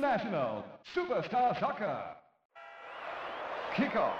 International Superstar Soccer. Kickoff.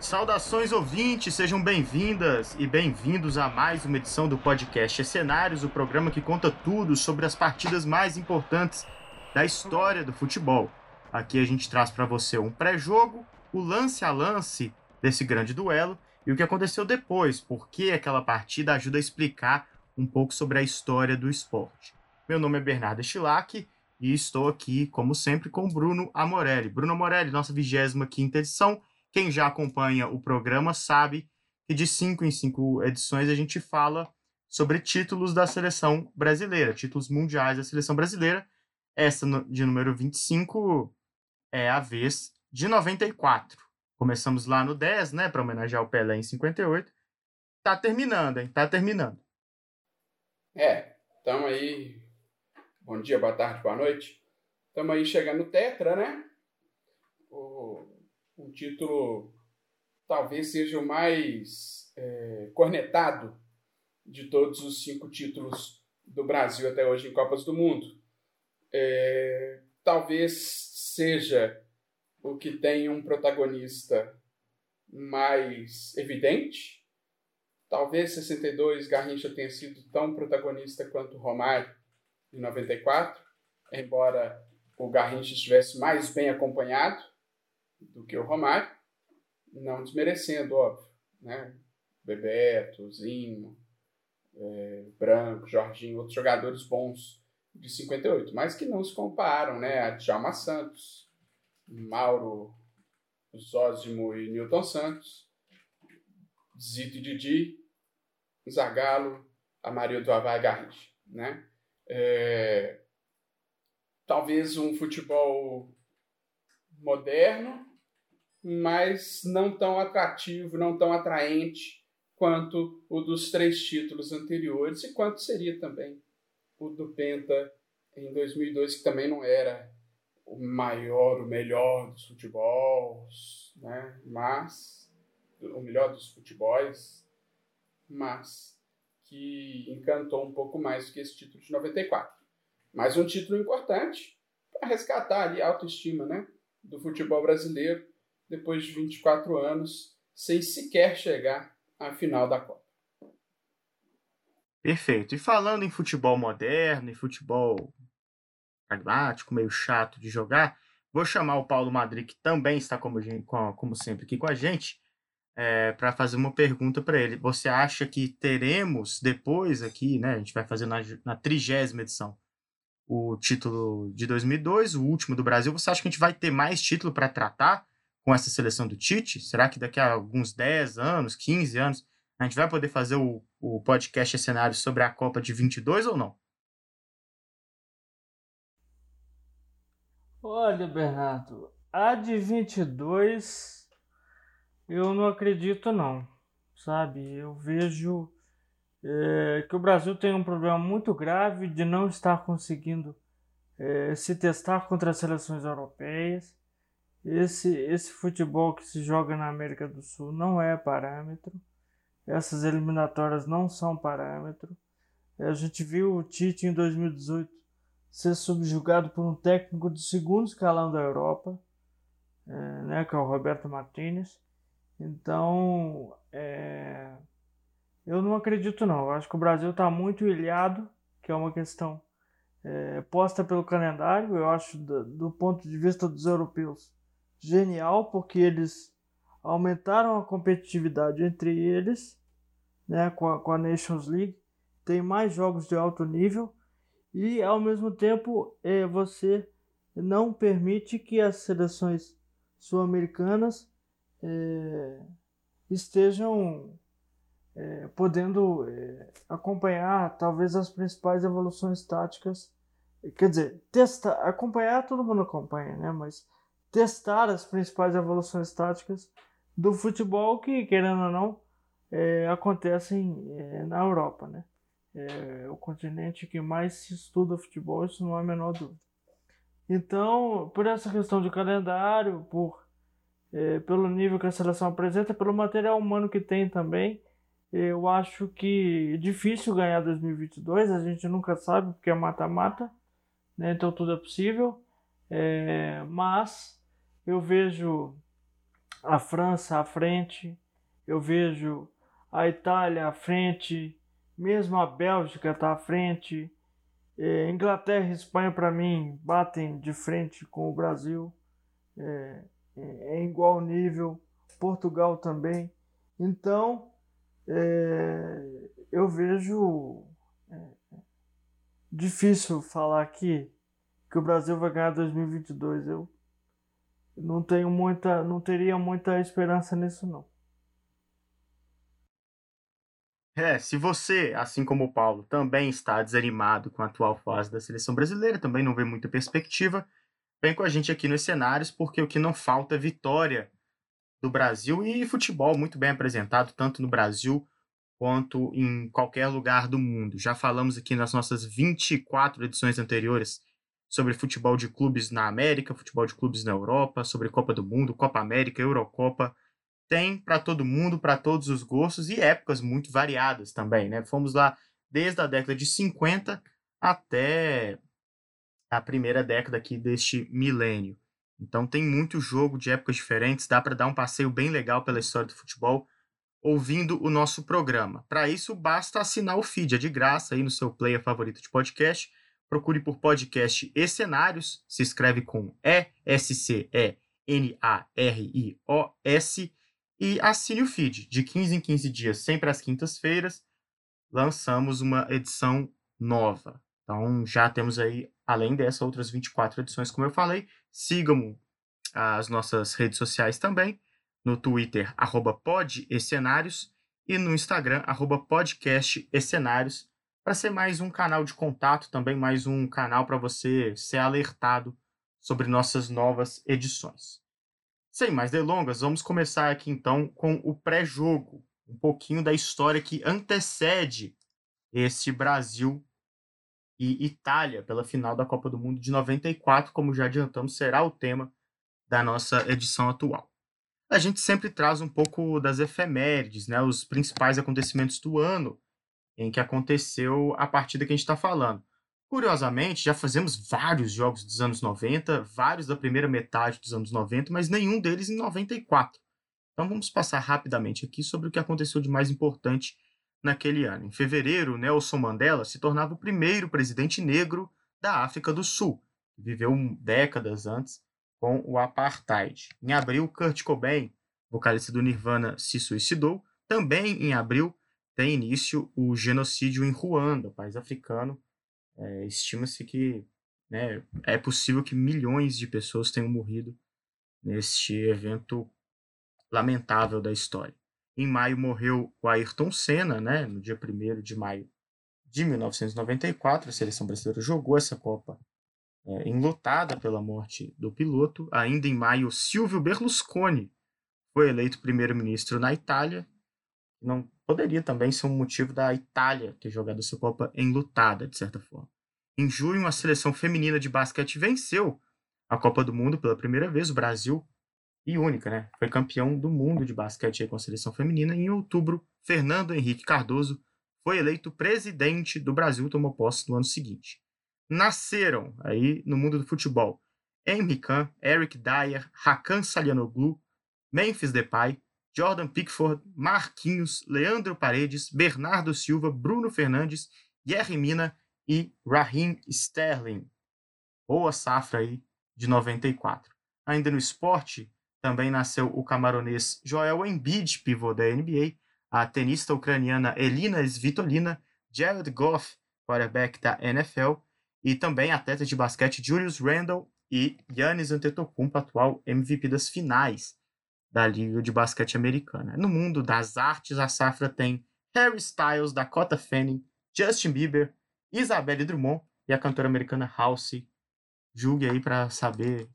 Saudações ouvintes, sejam bem-vindas e bem-vindos a mais uma edição do podcast Cenários, o programa que conta tudo sobre as partidas mais importantes da história do futebol. Aqui a gente traz para você um pré-jogo, o lance a lance desse grande duelo e o que aconteceu depois, porque aquela partida ajuda a explicar um pouco sobre a história do esporte. Meu nome é Bernardo Stilac e estou aqui, como sempre, com Bruno Amorelli. Bruno Amorelli, nossa 25 edição. Quem já acompanha o programa sabe que de cinco em cinco edições a gente fala sobre títulos da seleção brasileira, títulos mundiais da seleção brasileira. Essa de número 25 é a vez de 94. Começamos lá no 10, né, para homenagear o Pelé em 58. Tá terminando, hein? Tá terminando. É, estamos aí. Bom dia, boa tarde, boa noite. Estamos aí chegando no Tetra, né? O, um título talvez seja o mais é, cornetado de todos os cinco títulos do Brasil até hoje em Copas do Mundo. É, talvez seja o que tem um protagonista mais evidente. Talvez 62 Garrincha tenha sido tão protagonista quanto Romário em 94, embora o Garrincha estivesse mais bem acompanhado do que o Romário, não desmerecendo, óbvio, né? Bebeto, Zinho, é, Branco, Jorginho, outros jogadores bons de 58, mas que não se comparam, né? A Djalma Santos, Mauro Zózimo e Newton Santos, Zito e Didi, Zagallo, Amarildo Havai e Garrincha. Né? É, talvez um futebol moderno, mas não tão atrativo, não tão atraente quanto o dos três títulos anteriores e quanto seria também o do Penta em 2002, que também não era o maior, o melhor dos futebols, né? Mas o melhor dos futebols, mas que encantou um pouco mais do que esse título de 94. Mas um título importante para resgatar ali a autoestima, né, do futebol brasileiro depois de 24 anos sem sequer chegar à final da Copa. Perfeito. E falando em futebol moderno, em futebol pragmático, meio chato de jogar. Vou chamar o Paulo Madrid, que também está, como, como sempre, aqui com a gente, é, para fazer uma pergunta para ele. Você acha que teremos depois aqui, né? A gente vai fazer na trigésima edição o título de 2002, o último do Brasil. Você acha que a gente vai ter mais título para tratar com essa seleção do Tite? Será que daqui a alguns 10 anos, 15 anos, a gente vai poder fazer o, o podcast cenário sobre a Copa de 22 ou não? Olha, Bernardo, a de 22 eu não acredito não, sabe? Eu vejo é, que o Brasil tem um problema muito grave de não estar conseguindo é, se testar contra as seleções europeias. Esse, esse futebol que se joga na América do Sul não é parâmetro. Essas eliminatórias não são parâmetro. A gente viu o Tite em 2018 ser subjugado por um técnico do segundo escalão da Europa, é, né, que é o Roberto Martinez. Então, é, eu não acredito não. Eu acho que o Brasil está muito ilhado, que é uma questão é, posta pelo calendário. Eu acho, do, do ponto de vista dos europeus, genial, porque eles aumentaram a competitividade entre eles, né, com a, com a Nations League. Tem mais jogos de alto nível e ao mesmo tempo é, você não permite que as seleções sul-americanas é, estejam é, podendo é, acompanhar talvez as principais evoluções táticas. Quer dizer testar acompanhar todo mundo acompanha né? Mas testar as principais evoluções táticas do futebol que querendo ou não acontecem na Europa né é o continente que mais se estuda futebol, isso não há a menor dúvida. Então, por essa questão de calendário, por é, pelo nível que a seleção apresenta, pelo material humano que tem também, Eu acho que é difícil ganhar 2022, a gente nunca sabe porque é mata-mata, né? então tudo é possível. É, mas eu vejo a França à frente, eu vejo a Itália à frente, mesmo a Bélgica está à frente. É, Inglaterra e Espanha, para mim, batem de frente com o Brasil é, é, em igual nível. Portugal também. Então, é, eu vejo é, difícil falar aqui que o Brasil vai ganhar 2022. Eu não tenho muita, não teria muita esperança nisso não. É, se você, assim como o Paulo, também está desanimado com a atual fase da seleção brasileira, também não vê muita perspectiva, vem com a gente aqui nos cenários, porque o que não falta é vitória do Brasil e futebol muito bem apresentado, tanto no Brasil quanto em qualquer lugar do mundo. Já falamos aqui nas nossas 24 edições anteriores sobre futebol de clubes na América, futebol de clubes na Europa, sobre Copa do Mundo, Copa América, Eurocopa. Tem para todo mundo, para todos os gostos e épocas muito variadas também, né? Fomos lá desde a década de 50 até a primeira década aqui deste milênio. Então tem muito jogo de épocas diferentes, dá para dar um passeio bem legal pela história do futebol ouvindo o nosso programa. Para isso basta assinar o feed, é de graça aí no seu player favorito de podcast. Procure por podcast e cenários, se escreve com E S C E N A R I O S e assine o feed. De 15 em 15 dias, sempre às quintas-feiras, lançamos uma edição nova. Então já temos aí, além dessas outras 24 edições, como eu falei, sigam as nossas redes sociais também, no Twitter, arroba e no Instagram, arroba para ser mais um canal de contato, também mais um canal para você ser alertado sobre nossas novas edições. Sem mais delongas, vamos começar aqui então com o pré-jogo, um pouquinho da história que antecede esse Brasil e Itália pela final da Copa do Mundo de 94, como já adiantamos, será o tema da nossa edição atual. A gente sempre traz um pouco das efemérides, né, os principais acontecimentos do ano em que aconteceu a partida que a gente está falando. Curiosamente, já fazemos vários jogos dos anos 90, vários da primeira metade dos anos 90, mas nenhum deles em 94. Então vamos passar rapidamente aqui sobre o que aconteceu de mais importante naquele ano. Em fevereiro, Nelson Mandela se tornava o primeiro presidente negro da África do Sul, viveu décadas antes com o apartheid. Em abril, Kurt Cobain, vocalista do Nirvana, se suicidou. Também em abril tem início o genocídio em Ruanda, país africano. É, Estima-se que né, é possível que milhões de pessoas tenham morrido neste evento lamentável da história. Em maio morreu o Ayrton Senna, né? No dia 1 de maio de 1994, a seleção brasileira jogou essa Copa é, enlutada pela morte do piloto. Ainda em maio, Silvio Berlusconi foi eleito primeiro-ministro na Itália. Não poderia também ser um motivo da Itália ter jogado essa Copa enlutada, de certa forma. Em junho, a seleção feminina de basquete venceu a Copa do Mundo pela primeira vez. O Brasil e única, né? Foi campeão do mundo de basquete com a seleção feminina. Em outubro, Fernando Henrique Cardoso foi eleito presidente do Brasil, tomou posse no ano seguinte. Nasceram aí no mundo do futebol Khan, Eric Dyer, Hakan Salianoglu, Memphis Depay, Jordan Pickford, Marquinhos, Leandro Paredes, Bernardo Silva, Bruno Fernandes, Jerry Mina e Raheem Sterling. Boa safra aí de 94. Ainda no esporte, também nasceu o camaronês Joel Embiid, pivô da NBA, a tenista ucraniana Elina Svitolina, Jared Goff, quarterback da NFL, e também atleta de basquete Julius Randle e Giannis Antetokounmpo, atual MVP das finais da Liga de Basquete Americana. No mundo das artes, a safra tem Harry Styles, Dakota Fanning, Justin Bieber, Isabelle Drummond e a cantora americana Halsey. Julgue aí para saber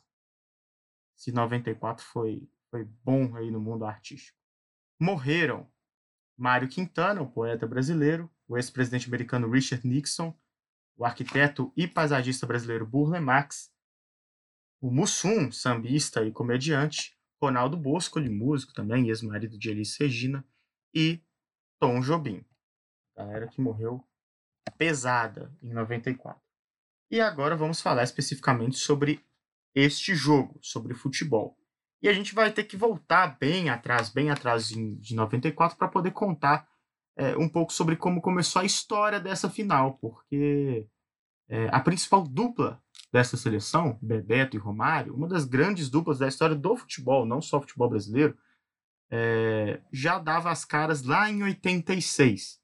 se 94 foi, foi bom aí no mundo artístico. Morreram Mário Quintana, o poeta brasileiro, o ex-presidente americano Richard Nixon, o arquiteto e paisagista brasileiro Burle Marx, o Mussum, sambista e comediante, Ronaldo Bosco, músico também, ex-marido de Elis Regina, e Tom Jobim. Galera que morreu pesada em 94. E agora vamos falar especificamente sobre este jogo, sobre futebol. E a gente vai ter que voltar bem atrás, bem atrás de 94, para poder contar é, um pouco sobre como começou a história dessa final, porque é, a principal dupla dessa seleção, Bebeto e Romário, uma das grandes duplas da história do futebol, não só futebol brasileiro, é, já dava as caras lá em 86.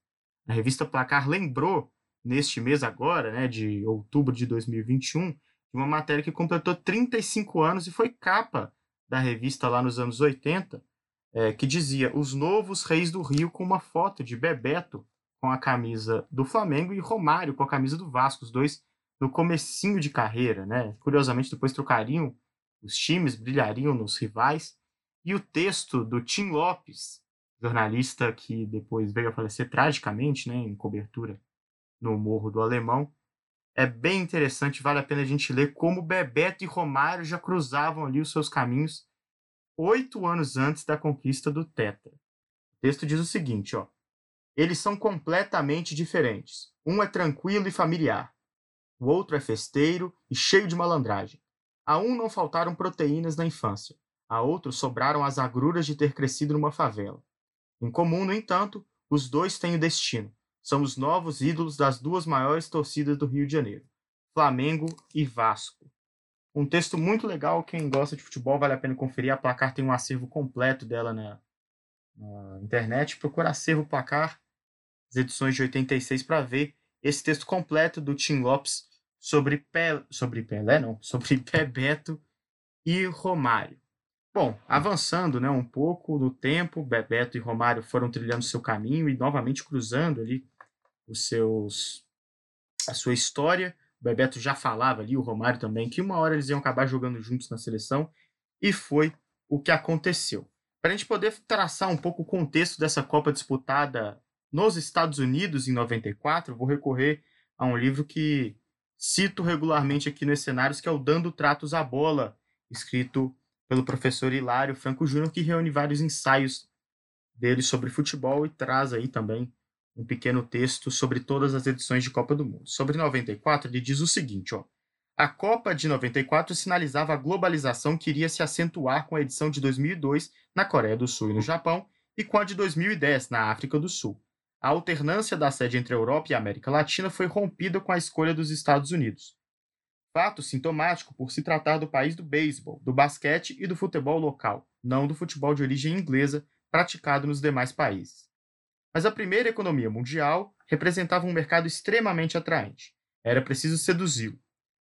A revista Placar lembrou, neste mês agora, né, de outubro de 2021, de uma matéria que completou 35 anos e foi capa da revista lá nos anos 80, é, que dizia Os Novos Reis do Rio, com uma foto de Bebeto com a camisa do Flamengo e Romário com a camisa do Vasco, os dois no comecinho de carreira, né? Curiosamente, depois trocariam os times, brilhariam nos rivais. E o texto do Tim Lopes, jornalista que depois veio a falecer tragicamente, né, em cobertura no Morro do Alemão, é bem interessante, vale a pena a gente ler como Bebeto e Romário já cruzavam ali os seus caminhos oito anos antes da conquista do Tetra. O texto diz o seguinte, ó. Eles são completamente diferentes. Um é tranquilo e familiar. O outro é festeiro e cheio de malandragem. A um não faltaram proteínas na infância. A outro sobraram as agruras de ter crescido numa favela. Em comum, no entanto, os dois têm o destino. São os novos ídolos das duas maiores torcidas do Rio de Janeiro, Flamengo e Vasco. Um texto muito legal, quem gosta de futebol vale a pena conferir. A Placar tem um acervo completo dela na, na internet. Procura acervo Placar, as edições de 86 para ver esse texto completo do Tim Lopes sobre, Pelé, sobre Pelé, não, sobre Bebeto e Romário. Bom, avançando né, um pouco no tempo, Bebeto e Romário foram trilhando seu caminho e novamente cruzando ali os seus a sua história. O Bebeto já falava ali, o Romário também, que uma hora eles iam acabar jogando juntos na seleção e foi o que aconteceu. Para a gente poder traçar um pouco o contexto dessa Copa disputada nos Estados Unidos em 94, vou recorrer a um livro que cito regularmente aqui nos cenários, que é o Dando Tratos à Bola, escrito pelo professor Hilário Franco Júnior, que reúne vários ensaios dele sobre futebol e traz aí também um pequeno texto sobre todas as edições de Copa do Mundo. Sobre 94, ele diz o seguinte, ó: A Copa de 94 sinalizava a globalização que iria se acentuar com a edição de 2002 na Coreia do Sul e no Japão e com a de 2010 na África do Sul. A alternância da sede entre a Europa e a América Latina foi rompida com a escolha dos Estados Unidos. Fato sintomático por se tratar do país do beisebol, do basquete e do futebol local, não do futebol de origem inglesa praticado nos demais países. Mas a primeira economia mundial representava um mercado extremamente atraente. Era preciso seduzi-lo.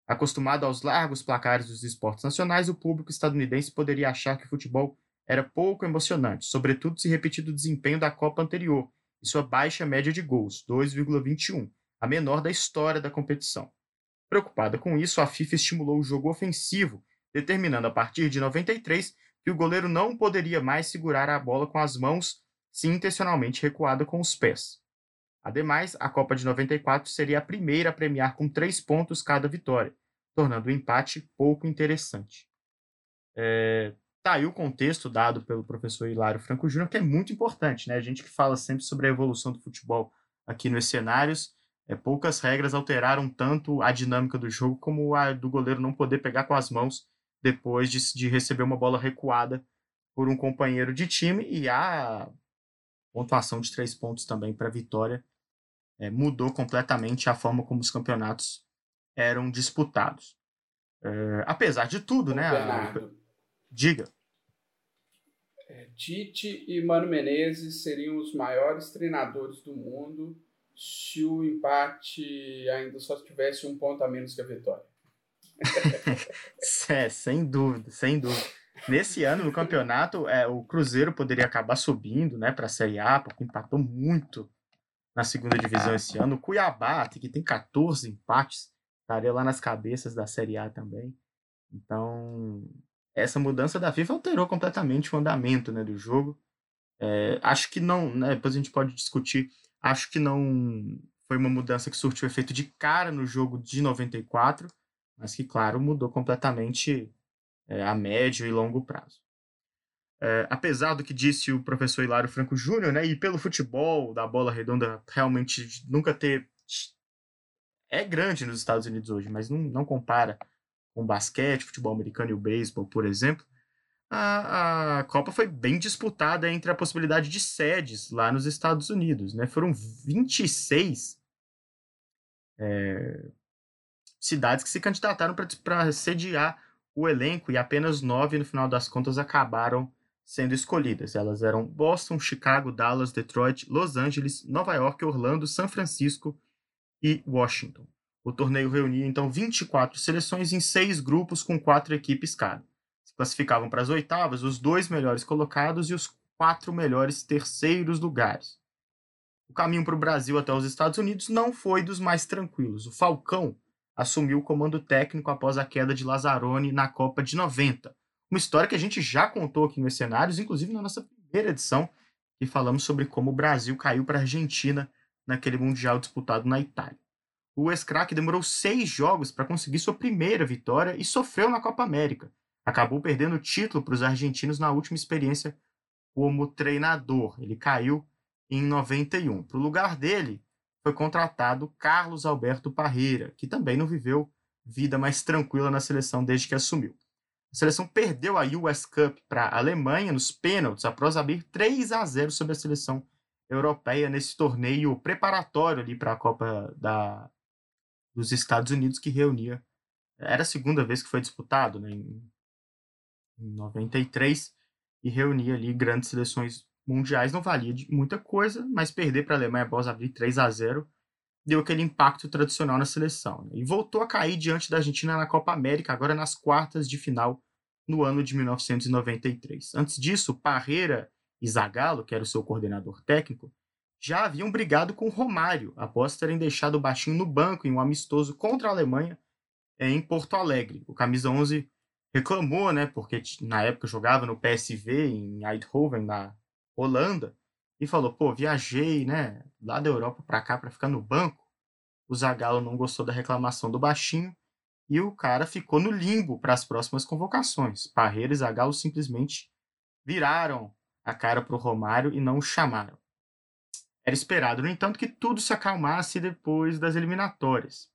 Acostumado aos largos placares dos esportes nacionais, o público estadunidense poderia achar que o futebol era pouco emocionante, sobretudo se repetir o desempenho da Copa anterior e sua baixa média de gols, 2,21, a menor da história da competição. Preocupada com isso, a FIFA estimulou o jogo ofensivo, determinando a partir de 93 que o goleiro não poderia mais segurar a bola com as mãos se intencionalmente recuada com os pés. Ademais, a Copa de 94 seria a primeira a premiar com três pontos cada vitória, tornando o empate pouco interessante. É, tá aí o contexto dado pelo professor Hilário Franco Júnior, que é muito importante, né? A gente que fala sempre sobre a evolução do futebol aqui nos cenários, é, poucas regras alteraram tanto a dinâmica do jogo como a do goleiro não poder pegar com as mãos depois de, de receber uma bola recuada por um companheiro de time e a pontuação de três pontos também para a vitória é, mudou completamente a forma como os campeonatos eram disputados. É, apesar de tudo, né? Bernardo, Diga. É, Tite e Mano Menezes seriam os maiores treinadores do mundo se o empate ainda só tivesse um ponto a menos que a vitória. é, sem dúvida, sem dúvida. Nesse ano, no campeonato, é, o Cruzeiro poderia acabar subindo né, para a Série A, porque empatou muito na segunda divisão esse ano. O Cuiabá, que tem 14 empates, estaria lá nas cabeças da Série A também. Então, essa mudança da FIFA alterou completamente o andamento né, do jogo. É, acho que não, né, depois a gente pode discutir, acho que não foi uma mudança que surtiu efeito de cara no jogo de 94, mas que, claro, mudou completamente é, a médio e longo prazo. É, apesar do que disse o professor Hilário Franco Júnior, né, e pelo futebol da bola redonda realmente nunca ter. É grande nos Estados Unidos hoje, mas não, não compara com basquete, futebol americano e o beisebol, por exemplo. A, a, Copa foi bem disputada entre a possibilidade de sedes lá nos Estados Unidos. Né? Foram 26 é, cidades que se candidataram para sediar o elenco e apenas nove, no final das contas, acabaram sendo escolhidas. Elas eram Boston, Chicago, Dallas, Detroit, Los Angeles, Nova York, Orlando, São Francisco e Washington. O torneio reunia então 24 seleções em seis grupos com quatro equipes cada. Se classificavam para as oitavas os dois melhores colocados e os quatro melhores terceiros lugares. O caminho para o Brasil até os Estados Unidos não foi dos mais tranquilos. O Falcão assumiu o comando técnico após a queda de Lazzaroni na Copa de 90. Uma história que a gente já contou aqui nos cenários, inclusive na nossa primeira edição, que falamos sobre como o Brasil caiu para a Argentina naquele Mundial disputado na Itália. O ex-craque demorou seis jogos para conseguir sua primeira vitória e sofreu na Copa América. Acabou perdendo o título para os argentinos na última experiência como treinador. Ele caiu em 91. Para o lugar dele, foi contratado Carlos Alberto Parreira, que também não viveu vida mais tranquila na seleção desde que assumiu. A seleção perdeu a US Cup para a Alemanha nos pênaltis após abrir 3 a 0 sobre a seleção europeia nesse torneio preparatório ali para a Copa da, dos Estados Unidos que reunia. Era a segunda vez que foi disputado, né, em, em 93, e reunia ali grandes seleções mundiais. Não valia de muita coisa, mas perder para a Alemanha após abrir 3 a 0 deu aquele impacto tradicional na seleção. Né, e voltou a cair diante da Argentina na Copa América, agora nas quartas de final no ano de 1993. Antes disso, Parreira e Zagallo, que era o seu coordenador técnico, já haviam brigado com Romário após terem deixado o baixinho no banco em um amistoso contra a Alemanha eh, em Porto Alegre. O camisa 11 reclamou, né, porque na época jogava no PSV em Eindhoven, na Holanda, e falou: "Pô, viajei, né, lá da Europa para cá para ficar no banco". O Zagallo não gostou da reclamação do baixinho e o cara ficou no limbo para as próximas convocações. Parreira e Zagallo simplesmente viraram a cara para o Romário e não o chamaram. Era esperado, no entanto, que tudo se acalmasse depois das eliminatórias.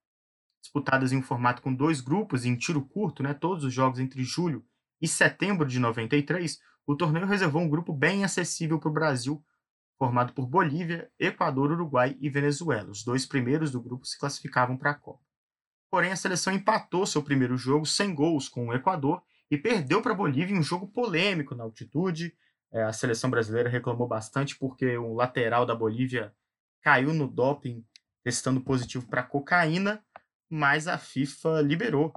Disputadas em um formato com dois grupos em tiro curto, né, todos os jogos entre julho e setembro de 93, o torneio reservou um grupo bem acessível para o Brasil, formado por Bolívia, Equador, Uruguai e Venezuela. Os dois primeiros do grupo se classificavam para a Copa. Porém, a seleção empatou seu primeiro jogo sem gols com o Equador e perdeu para a Bolívia em um jogo polêmico na altitude, é, a seleção brasileira reclamou bastante porque o lateral da Bolívia caiu no doping testando positivo para cocaína, mas a FIFA liberou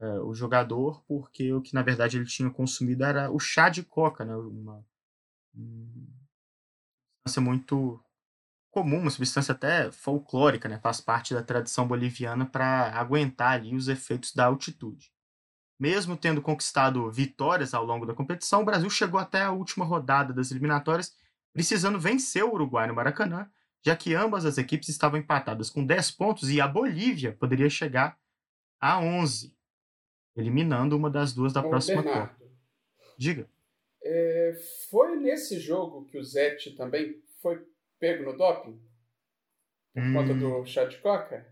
é, o jogador porque o que na verdade ele tinha consumido era o chá de coca, né? uma, uma substância muito comum, uma substância até folclórica, né? faz parte da tradição boliviana para aguentar ali os efeitos da altitude. Mesmo tendo conquistado vitórias ao longo da competição, o Brasil chegou até a última rodada das eliminatórias, precisando vencer o Uruguai no Maracanã, já que ambas as equipes estavam empatadas com 10 pontos e a Bolívia poderia chegar a 11, eliminando uma das duas da Ô, próxima Bernardo, Copa. Diga. É, foi nesse jogo que o Zete também foi pego no doping? Por hum. conta do chá de coca?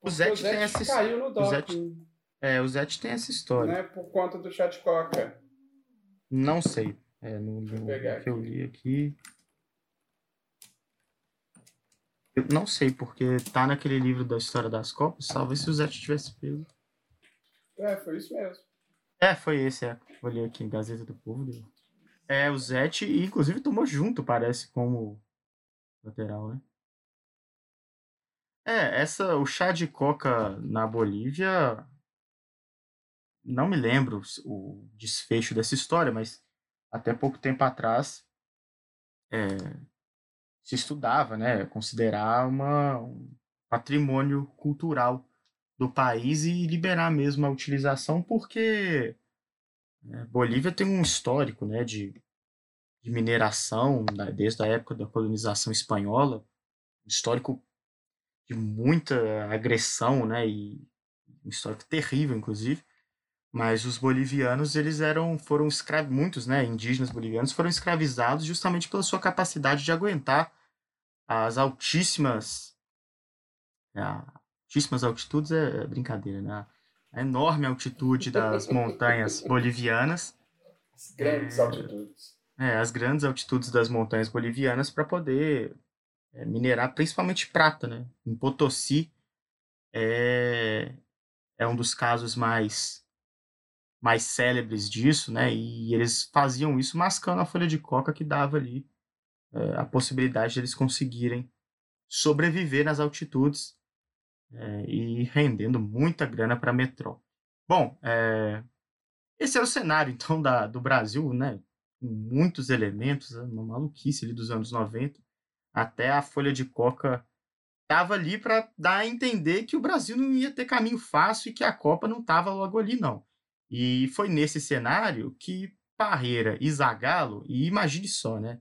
o Zete, o Zete essa... caiu no doping. É, o Zete tem essa história. Não é por conta do chá de coca. Não sei. É, no, no que eu li aqui. Eu não sei, porque tá naquele livro da história das Copas, talvez se o Zete tivesse pego. É, foi isso mesmo. É, foi esse, é. Olhei aqui em Gazeta do Povo. É, o Zete, inclusive tomou junto, parece, como lateral, né? É, essa, o chá de coca na Bolívia não me lembro o desfecho dessa história, mas até pouco tempo atrás é, se estudava, né, considerar uma, um patrimônio cultural do país e liberar mesmo a utilização, porque né, Bolívia tem um histórico, né, de, de mineração desde a época da colonização espanhola, um histórico de muita agressão, né, e um histórico terrível, inclusive. Mas os bolivianos, eles eram, foram escravos, muitos, né, indígenas bolivianos foram escravizados justamente pela sua capacidade de aguentar as altíssimas, é, altíssimas altitudes é brincadeira, né? A enorme altitude das montanhas bolivianas. As grandes é, altitudes. É, as grandes altitudes das montanhas bolivianas para poder é, minerar principalmente prata, né? Em Potosí é, é um dos casos mais mais célebres disso, né? E eles faziam isso mascando a folha de coca que dava ali é, a possibilidade de eles conseguirem sobreviver nas altitudes é, e rendendo muita grana para a metrópole. Bom, é, esse é o cenário então da, do Brasil, né? Com muitos elementos, né, uma maluquice ali dos anos 90, até a folha de coca estava ali para dar a entender que o Brasil não ia ter caminho fácil e que a Copa não estava logo ali, não. E foi nesse cenário que Parreira e Zagallo, e imagine só, né?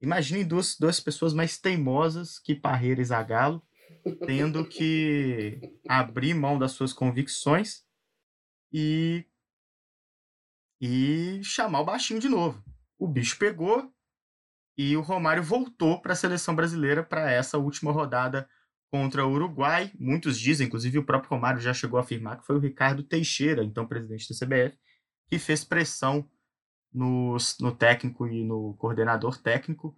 Imagine duas, duas pessoas mais teimosas que Parreira e Zagallo, tendo que abrir mão das suas convicções e, e chamar o baixinho de novo. O bicho pegou e o Romário voltou para a seleção brasileira para essa última rodada contra o Uruguai. Muitos dizem, inclusive o próprio Romário já chegou a afirmar que foi o Ricardo Teixeira, então presidente da CBF, que fez pressão no, no técnico e no coordenador técnico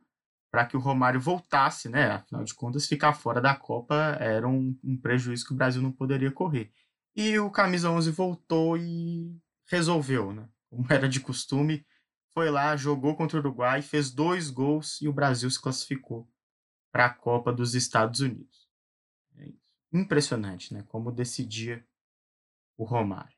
para que o Romário voltasse, né? Afinal de contas, ficar fora da Copa era um, um, prejuízo que o Brasil não poderia correr. E o Camisa 11 voltou e resolveu, né? Como era de costume, foi lá, jogou contra o Uruguai, fez dois gols e o Brasil se classificou para a Copa dos Estados Unidos. Impressionante, né? Como decidia o Romário.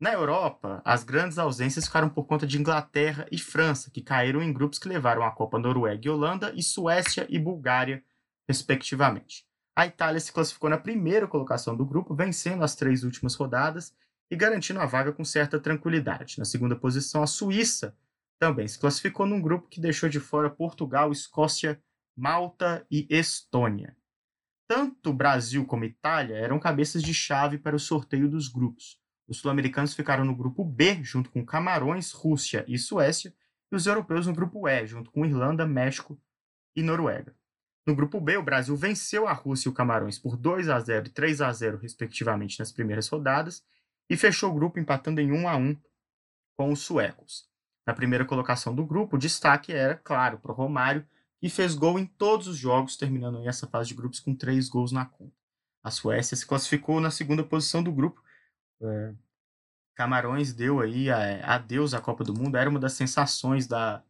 Na Europa, as grandes ausências ficaram por conta de Inglaterra e França, que caíram em grupos que levaram a Copa Noruega e Holanda, e Suécia e Bulgária, respectivamente. A Itália se classificou na primeira colocação do grupo, vencendo as três últimas rodadas e garantindo a vaga com certa tranquilidade. Na segunda posição, a Suíça também se classificou num grupo que deixou de fora Portugal, Escócia, Malta e Estônia. Tanto Brasil como Itália eram cabeças de chave para o sorteio dos grupos. Os sul-americanos ficaram no grupo B, junto com Camarões, Rússia e Suécia, e os europeus no grupo E, junto com Irlanda, México e Noruega. No grupo B, o Brasil venceu a Rússia e o Camarões por 2 a 0 e 3 a 0, respectivamente, nas primeiras rodadas, e fechou o grupo empatando em 1 a 1 com os suecos. Na primeira colocação do grupo, o destaque era, claro, para o Romário, e fez gol em todos os jogos, terminando essa fase de grupos com três gols na conta. A Suécia se classificou na segunda posição do grupo. É, Camarões deu aí a, adeus à Copa do Mundo, era uma das sensações da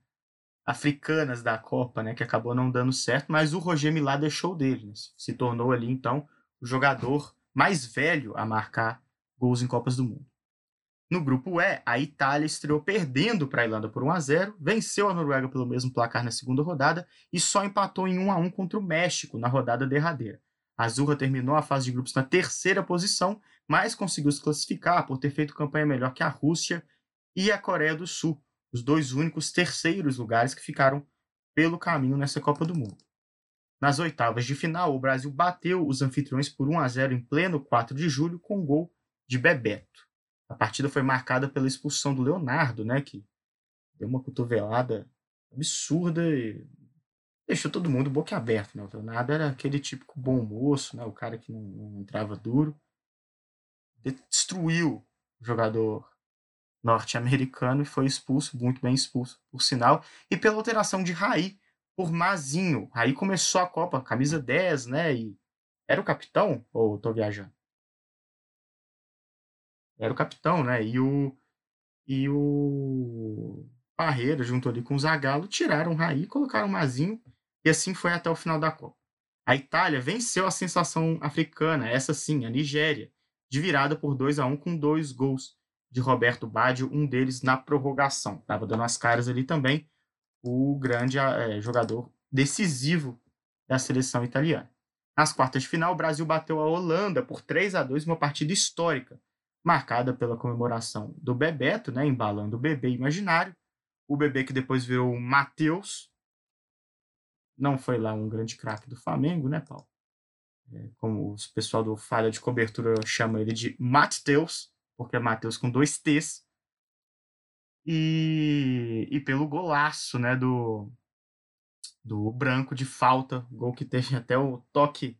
africanas da Copa, né, que acabou não dando certo, mas o Roger Milá deixou dele, né, se tornou ali então o jogador mais velho a marcar gols em Copas do Mundo. No grupo E, a Itália estreou perdendo para a Irlanda por 1 a 0, venceu a Noruega pelo mesmo placar na segunda rodada e só empatou em 1 a 1 contra o México na rodada derradeira. A Azurra terminou a fase de grupos na terceira posição, mas conseguiu se classificar por ter feito campanha melhor que a Rússia e a Coreia do Sul, os dois únicos terceiros lugares que ficaram pelo caminho nessa Copa do Mundo. Nas oitavas de final, o Brasil bateu os anfitriões por 1 a 0 em pleno 4 de julho com gol de Bebeto. A partida foi marcada pela expulsão do Leonardo, né? Que deu uma cotovelada absurda e deixou todo mundo boquiaberto, né? O Leonardo era aquele típico bom moço, né? O cara que não, não entrava duro. Destruiu o jogador norte-americano e foi expulso, muito bem expulso, por sinal, e pela alteração de Raí por Mazinho. Raí começou a Copa, camisa 10, né? E era o capitão ou tô viajando? Era o capitão, né? E o, e o Parreira, junto ali com o Zagallo, tiraram o Raí, colocaram o Mazinho, e assim foi até o final da Copa. A Itália venceu a sensação africana, essa sim, a Nigéria, de virada por 2 a 1 com dois gols de Roberto Baggio, um deles na prorrogação. Estava dando as caras ali também o grande é, jogador decisivo da seleção italiana. Nas quartas de final, o Brasil bateu a Holanda por 3 a 2 uma partida histórica, marcada pela comemoração do Bebeto, né, embalando o bebê imaginário. O bebê que depois virou o Matheus. Não foi lá um grande craque do Flamengo, né, Paulo? É, como o pessoal do Falha de Cobertura chama ele de Mateus, porque é Matheus com dois T's. E, e pelo golaço, né, do, do Branco de falta, gol que teve até o toque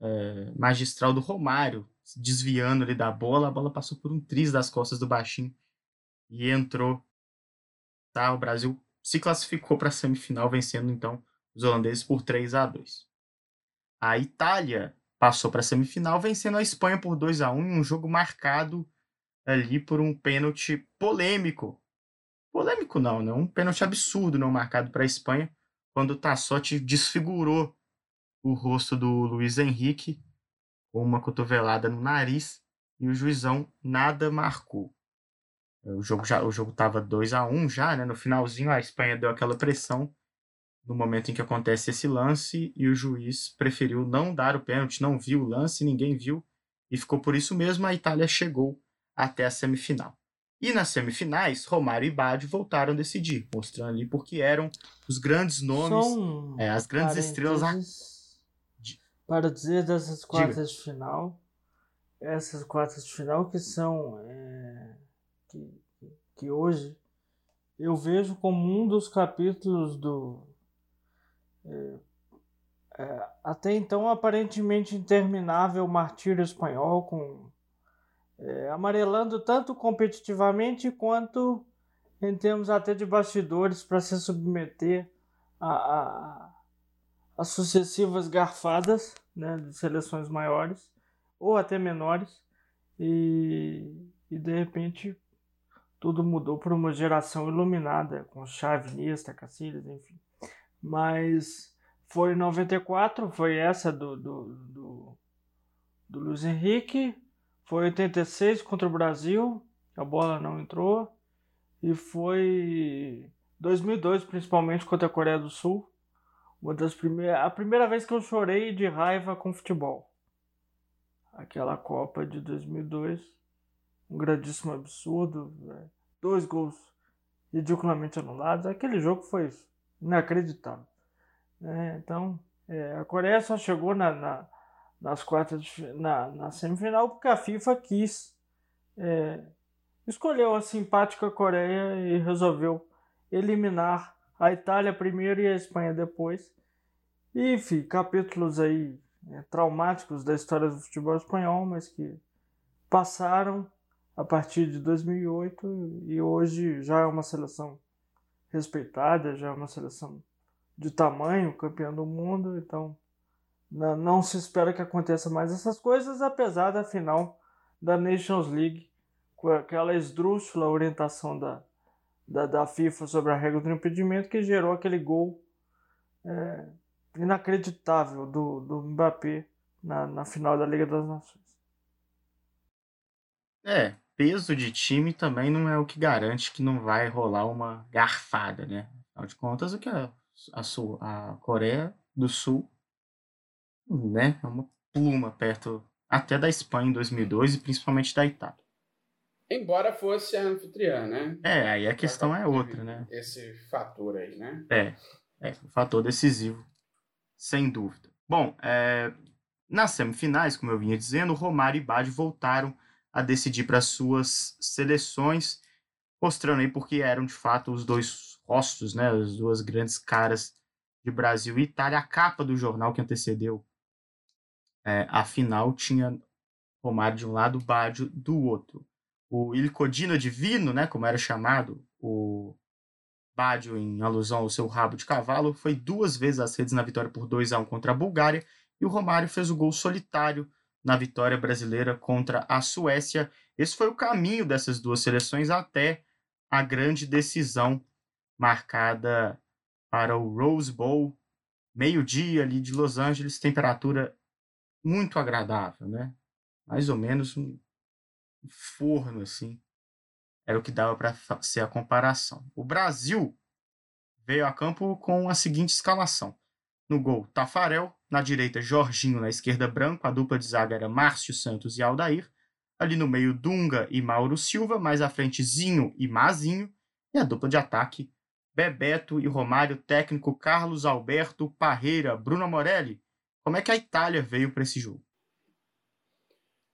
é, magistral do Romário, desviando ali da bola, a bola passou por um tris das costas do baixinho e entrou. Tá, o Brasil se classificou para a semifinal, vencendo então os holandeses por 3 a 2. A Itália passou para a semifinal, vencendo a Espanha por 2 a 1 em um jogo marcado ali por um pênalti polêmico. Polêmico não, né? Um pênalti absurdo não marcado para a Espanha, quando o Tassotti desfigurou o rosto do Luiz Henrique com uma cotovelada no nariz e o juizão nada marcou. O jogo já o jogo estava 2 a 1 já, né? No finalzinho a Espanha deu aquela pressão no momento em que acontece esse lance e o juiz preferiu não dar o pênalti, não viu o lance, ninguém viu e ficou por isso mesmo a Itália chegou até a semifinal. E nas semifinais, Romário e Baggio voltaram a decidir, mostrando ali porque eram os grandes nomes, São é, as grandes estrelas. Para dizer dessas quartas de final, essas quartas de final que são. é, que, que hoje eu vejo como um dos capítulos do. é, é, até então aparentemente interminável martírio espanhol, com é, amarelando tanto competitivamente quanto em termos até de bastidores para se submeter a, a, a sucessivas garfadas né, de seleções maiores ou até menores e, e de repente tudo mudou para uma geração iluminada com Xavi, Iniesta, Cacilhas, enfim. Mas foi em 94, foi essa do, do, do, do Luiz Henrique, foi 86 contra o Brasil, a bola não entrou. E foi 2002, principalmente contra a Coreia do Sul. Uma das primeiras, a primeira vez que eu chorei de raiva com futebol. Aquela Copa de 2002, um grandíssimo absurdo, né? dois gols ridiculamente anulados. Aquele jogo foi inacreditável. né? então, é, a Coreia só chegou na, na nas quartas de, na, na semifinal porque a FIFA quis é, escolheu a simpática Coreia e resolveu eliminar a Itália primeiro e a Espanha depois. E, enfim capítulos aí é, traumáticos da história do futebol espanhol mas que passaram a partir de 2008 e hoje já é uma seleção respeitada já é uma seleção de tamanho campeã do mundo então não, não se espera que aconteça mais essas coisas, apesar da final da Nations League, com aquela esdrúxula orientação da, da, da FIFA sobre a regra do impedimento que gerou aquele gol é, inacreditável do, do Mbappé na, na final da Liga das Nações. É, peso de time também não é o que garante que não vai rolar uma garfada, né? Afinal de contas, o que a, a, Sul, a Coreia do Sul né, é uma pluma perto até da Espanha em 2002 e principalmente da Itália. Embora fosse a anfitriã, né? É, aí a questão é outra, né? Esse fator aí, né? É, é um fator decisivo, sem dúvida. Bom, é, nas semifinais, como eu vinha dizendo, Romário e Baggio voltaram a decidir para suas seleções, mostrando aí porque eram de fato os dois rostos, né, as duas grandes caras de Brasil e Itália. A capa do jornal que antecedeu é, a final tinha Romário de um lado, Baggio do outro. O Il Codino Divino, né, como era chamado, o Baggio em alusão ao seu rabo de cavalo, foi duas vezes às redes na vitória por 2 a 1 contra a Bulgária e o Romário fez o gol solitário na vitória brasileira contra a Suécia. Esse foi o caminho dessas duas seleções até a grande decisão marcada para o Rose Bowl, meio-dia ali de Los Angeles, temperatura muito agradável, né? Mais ou menos forno assim. Era o que dava para ser a comparação. O Brasil veio a campo com a seguinte escalação: no gol, Tafarel, na direita, Jorginho, na esquerda, Branco, a dupla de zaga era Márcio Santos e Aldair, ali no meio, Dunga e Mauro Silva, mais à frente, Zinho e Mazinho, e a dupla de ataque, Bebeto e Romário, técnico Carlos Alberto Parreira, Bruno Morelli, como é que a Itália veio para esse jogo?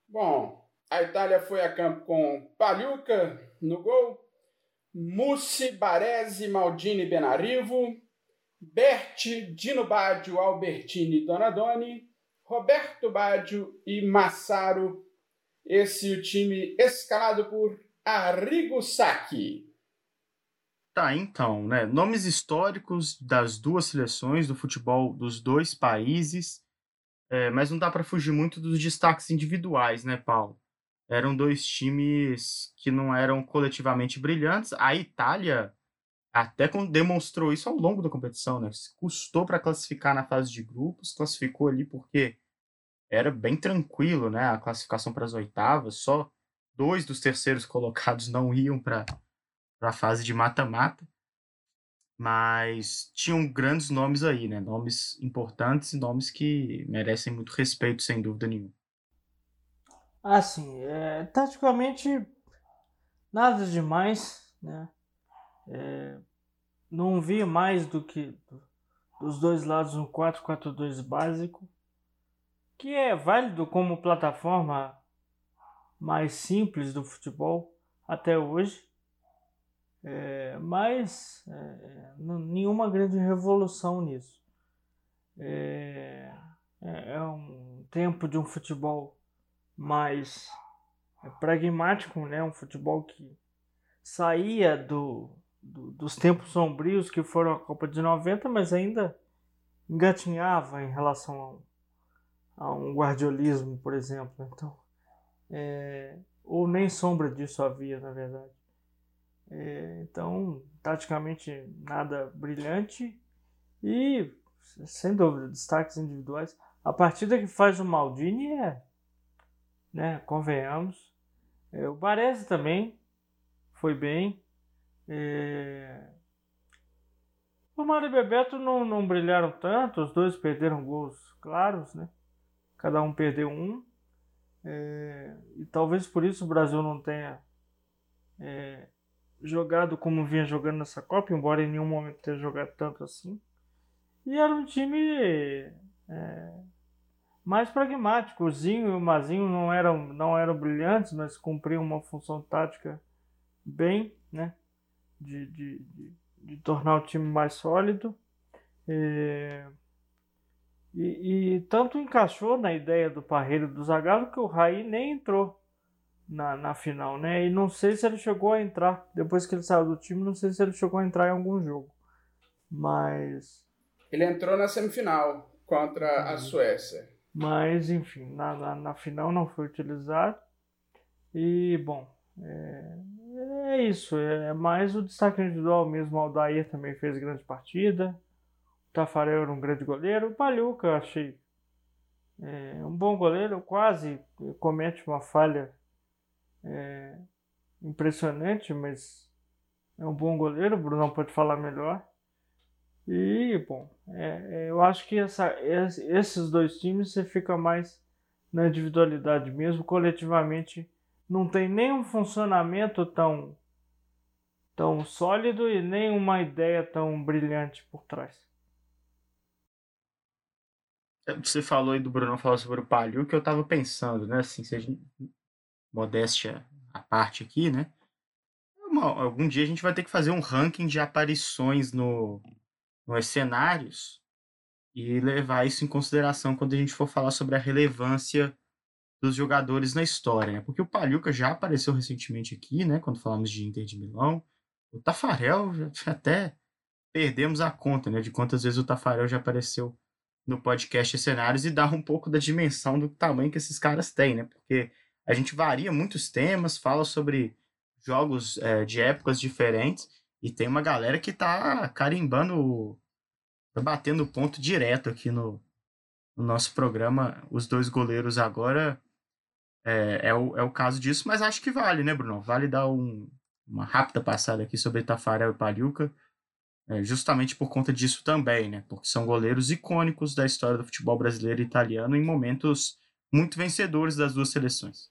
Bom, A Itália foi a campo com Pagliuca no gol, Mussi, Baresi, Maldini, Benarivo, Berti, Dino Baggio, Albertini, Donadoni, Roberto Baggio e Massaro. Esse o time escalado por Arrigo Sacchi. Tá, então, né? Nomes históricos das duas seleções do futebol dos dois países, é, mas não dá para fugir muito dos destaques individuais, né, Paulo? Eram dois times que não eram coletivamente brilhantes. A Itália até demonstrou isso ao longo da competição, né? Custou para classificar na fase de grupos, classificou ali porque era bem tranquilo, né? A classificação para as oitavas, só dois dos terceiros colocados não iam para a fase de mata-mata. Mas tinham grandes nomes aí, né? Nomes importantes e nomes que merecem muito respeito, sem dúvida nenhuma. Assim, é, taticamente, nada demais, né? É, não vi mais do que dos dois lados um 4-4-2 básico, que é válido como plataforma mais simples do futebol até hoje, é, mas é, nenhuma grande revolução nisso. É, é, é um tempo de um futebol mais pragmático, né? um futebol que saía do, do, dos tempos sombrios que foram a Copa de 90, mas ainda engatinhava em relação a, a um guardiolismo, por exemplo. Então, é, ou nem sombra disso havia, na verdade. É, então, taticamente nada brilhante e, sem dúvida, destaques individuais. A partida que faz o Maldini é, né, convenhamos. É, o Baresi também foi bem. É... O Mário e Bebeto não, não brilharam tanto, os dois perderam gols claros, né? Cada um perdeu um. É... E talvez por isso o Brasil não tenha é... jogado como vinha jogando nessa Copa, embora em nenhum momento tenha jogado tanto assim. E era um time é, mais pragmático. O Zinho e o Mazinho não eram, não eram brilhantes, mas cumpriam uma função tática bem, né? de, de, de, de tornar o time mais sólido. É, e, e, tanto encaixou na ideia do Parreiro do Zagallo que o Raí nem entrou na, na final, né? E não sei se ele chegou a entrar, depois que ele saiu do time, não sei se ele chegou a entrar em algum jogo. Mas. Ele entrou na semifinal contra a uhum. Suécia. Mas, enfim, na, na, na final não foi utilizado. E, bom, é, é isso, é mais o destaque individual mesmo. O Aldair também fez grande partida. O Tafarel era um grande goleiro. O Paluca achei é, um bom goleiro, quase comete uma falha é, impressionante, mas é um bom goleiro. O Brunão pode falar melhor. E, bom, é, é eu acho que essa, esses dois times você fica mais na individualidade mesmo, coletivamente não tem nenhum funcionamento tão tão sólido e nem uma ideia tão brilhante por trás. É, você falou aí do Bruno falou sobre o Palio, que eu tava pensando, né? Assim, se a gente, modéstia a parte aqui, né? Uma, algum dia a gente vai ter que fazer um ranking de aparições no, nos cenários e levar isso em consideração quando a gente for falar sobre a relevância dos jogadores na história, né? Porque o Paluca já apareceu recentemente aqui, né? Quando falamos de Inter de Milão. O Tafarel, até perdemos a conta, né? De quantas vezes o Tafarel já apareceu no podcast Cenários e dá um pouco da dimensão do tamanho que esses caras têm, né? Porque a gente varia muitos temas, fala sobre jogos é, de épocas diferentes e tem uma galera que tá carimbando, tá batendo ponto direto aqui no, no nosso programa. Os dois goleiros agora é, é, o, é o caso disso, mas acho que vale, né, Bruno? Vale dar um, uma rápida passada aqui sobre Tafarel e Pariuca, é, justamente por conta disso também, né? Porque são goleiros icônicos da história do futebol brasileiro e italiano em momentos muito vencedores das duas seleções.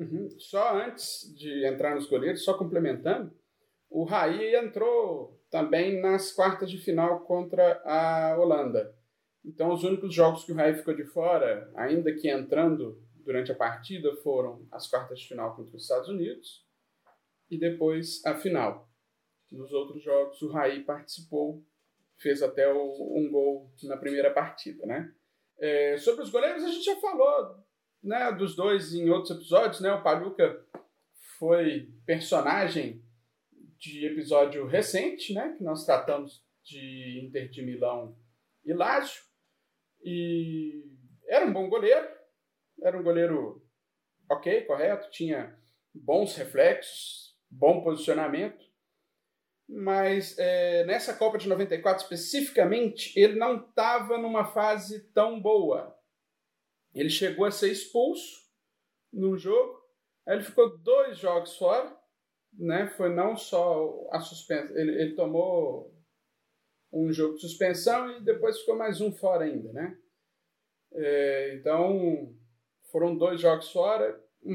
Uhum. Só antes de entrar nos goleiros, só complementando, o Raí entrou também nas quartas de final contra a Holanda. Então, os únicos jogos que o Raí ficou de fora, ainda que entrando durante a partida foram as quartas de final contra os Estados Unidos e depois a final. Nos outros jogos, o Raí participou, fez até um gol na primeira partida, né? É, sobre os goleiros, a gente já falou né, dos dois em outros episódios, né? O Paluca foi personagem de episódio recente, né? Que nós tratamos de Inter de Milão e Lazio. E era um bom goleiro, era um goleiro ok, correto, tinha bons reflexos, bom posicionamento, mas é, nessa Copa de 94 especificamente, ele não estava numa fase tão boa. Ele chegou a ser expulso no jogo, aí ele ficou dois jogos fora, né? Foi não só a suspensão, ele, ele tomou um jogo de suspensão e depois ficou mais um fora ainda, né? É, então foram dois jogos fora. O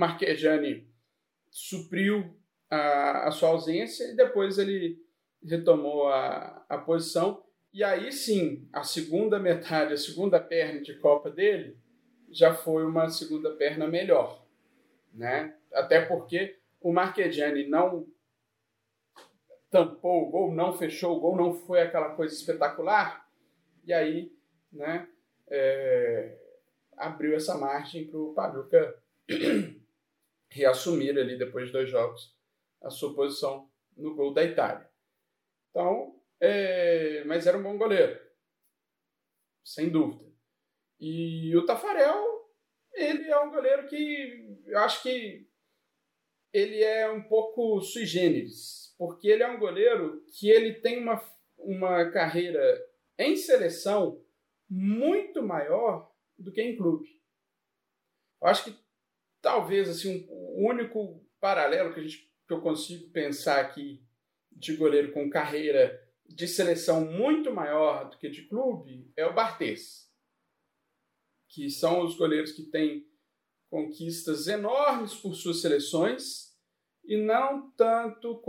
supriu a, a sua ausência e depois ele retomou a, a posição. E aí sim, a segunda metade, a segunda perna de Copa dele já foi uma segunda perna melhor. Né? Até porque o Marquegiani não tampou o gol, não fechou o gol, não foi aquela coisa espetacular. E aí, né, é, abriu essa margem para o Paduca reassumir ali depois de dois jogos a sua posição no gol da Itália. Então, é, mas era um bom goleiro, sem dúvida. E o Tafarel, ele é um goleiro que eu acho que ele é um pouco sui generis, porque ele é um goleiro que ele tem uma, uma carreira em seleção muito maior do que em clube. Eu acho que talvez assim o único paralelo que, a gente, que eu consigo pensar aqui de goleiro com carreira de seleção muito maior do que de clube é o Bartes, que são os goleiros que têm conquistas enormes por suas seleções e não tanto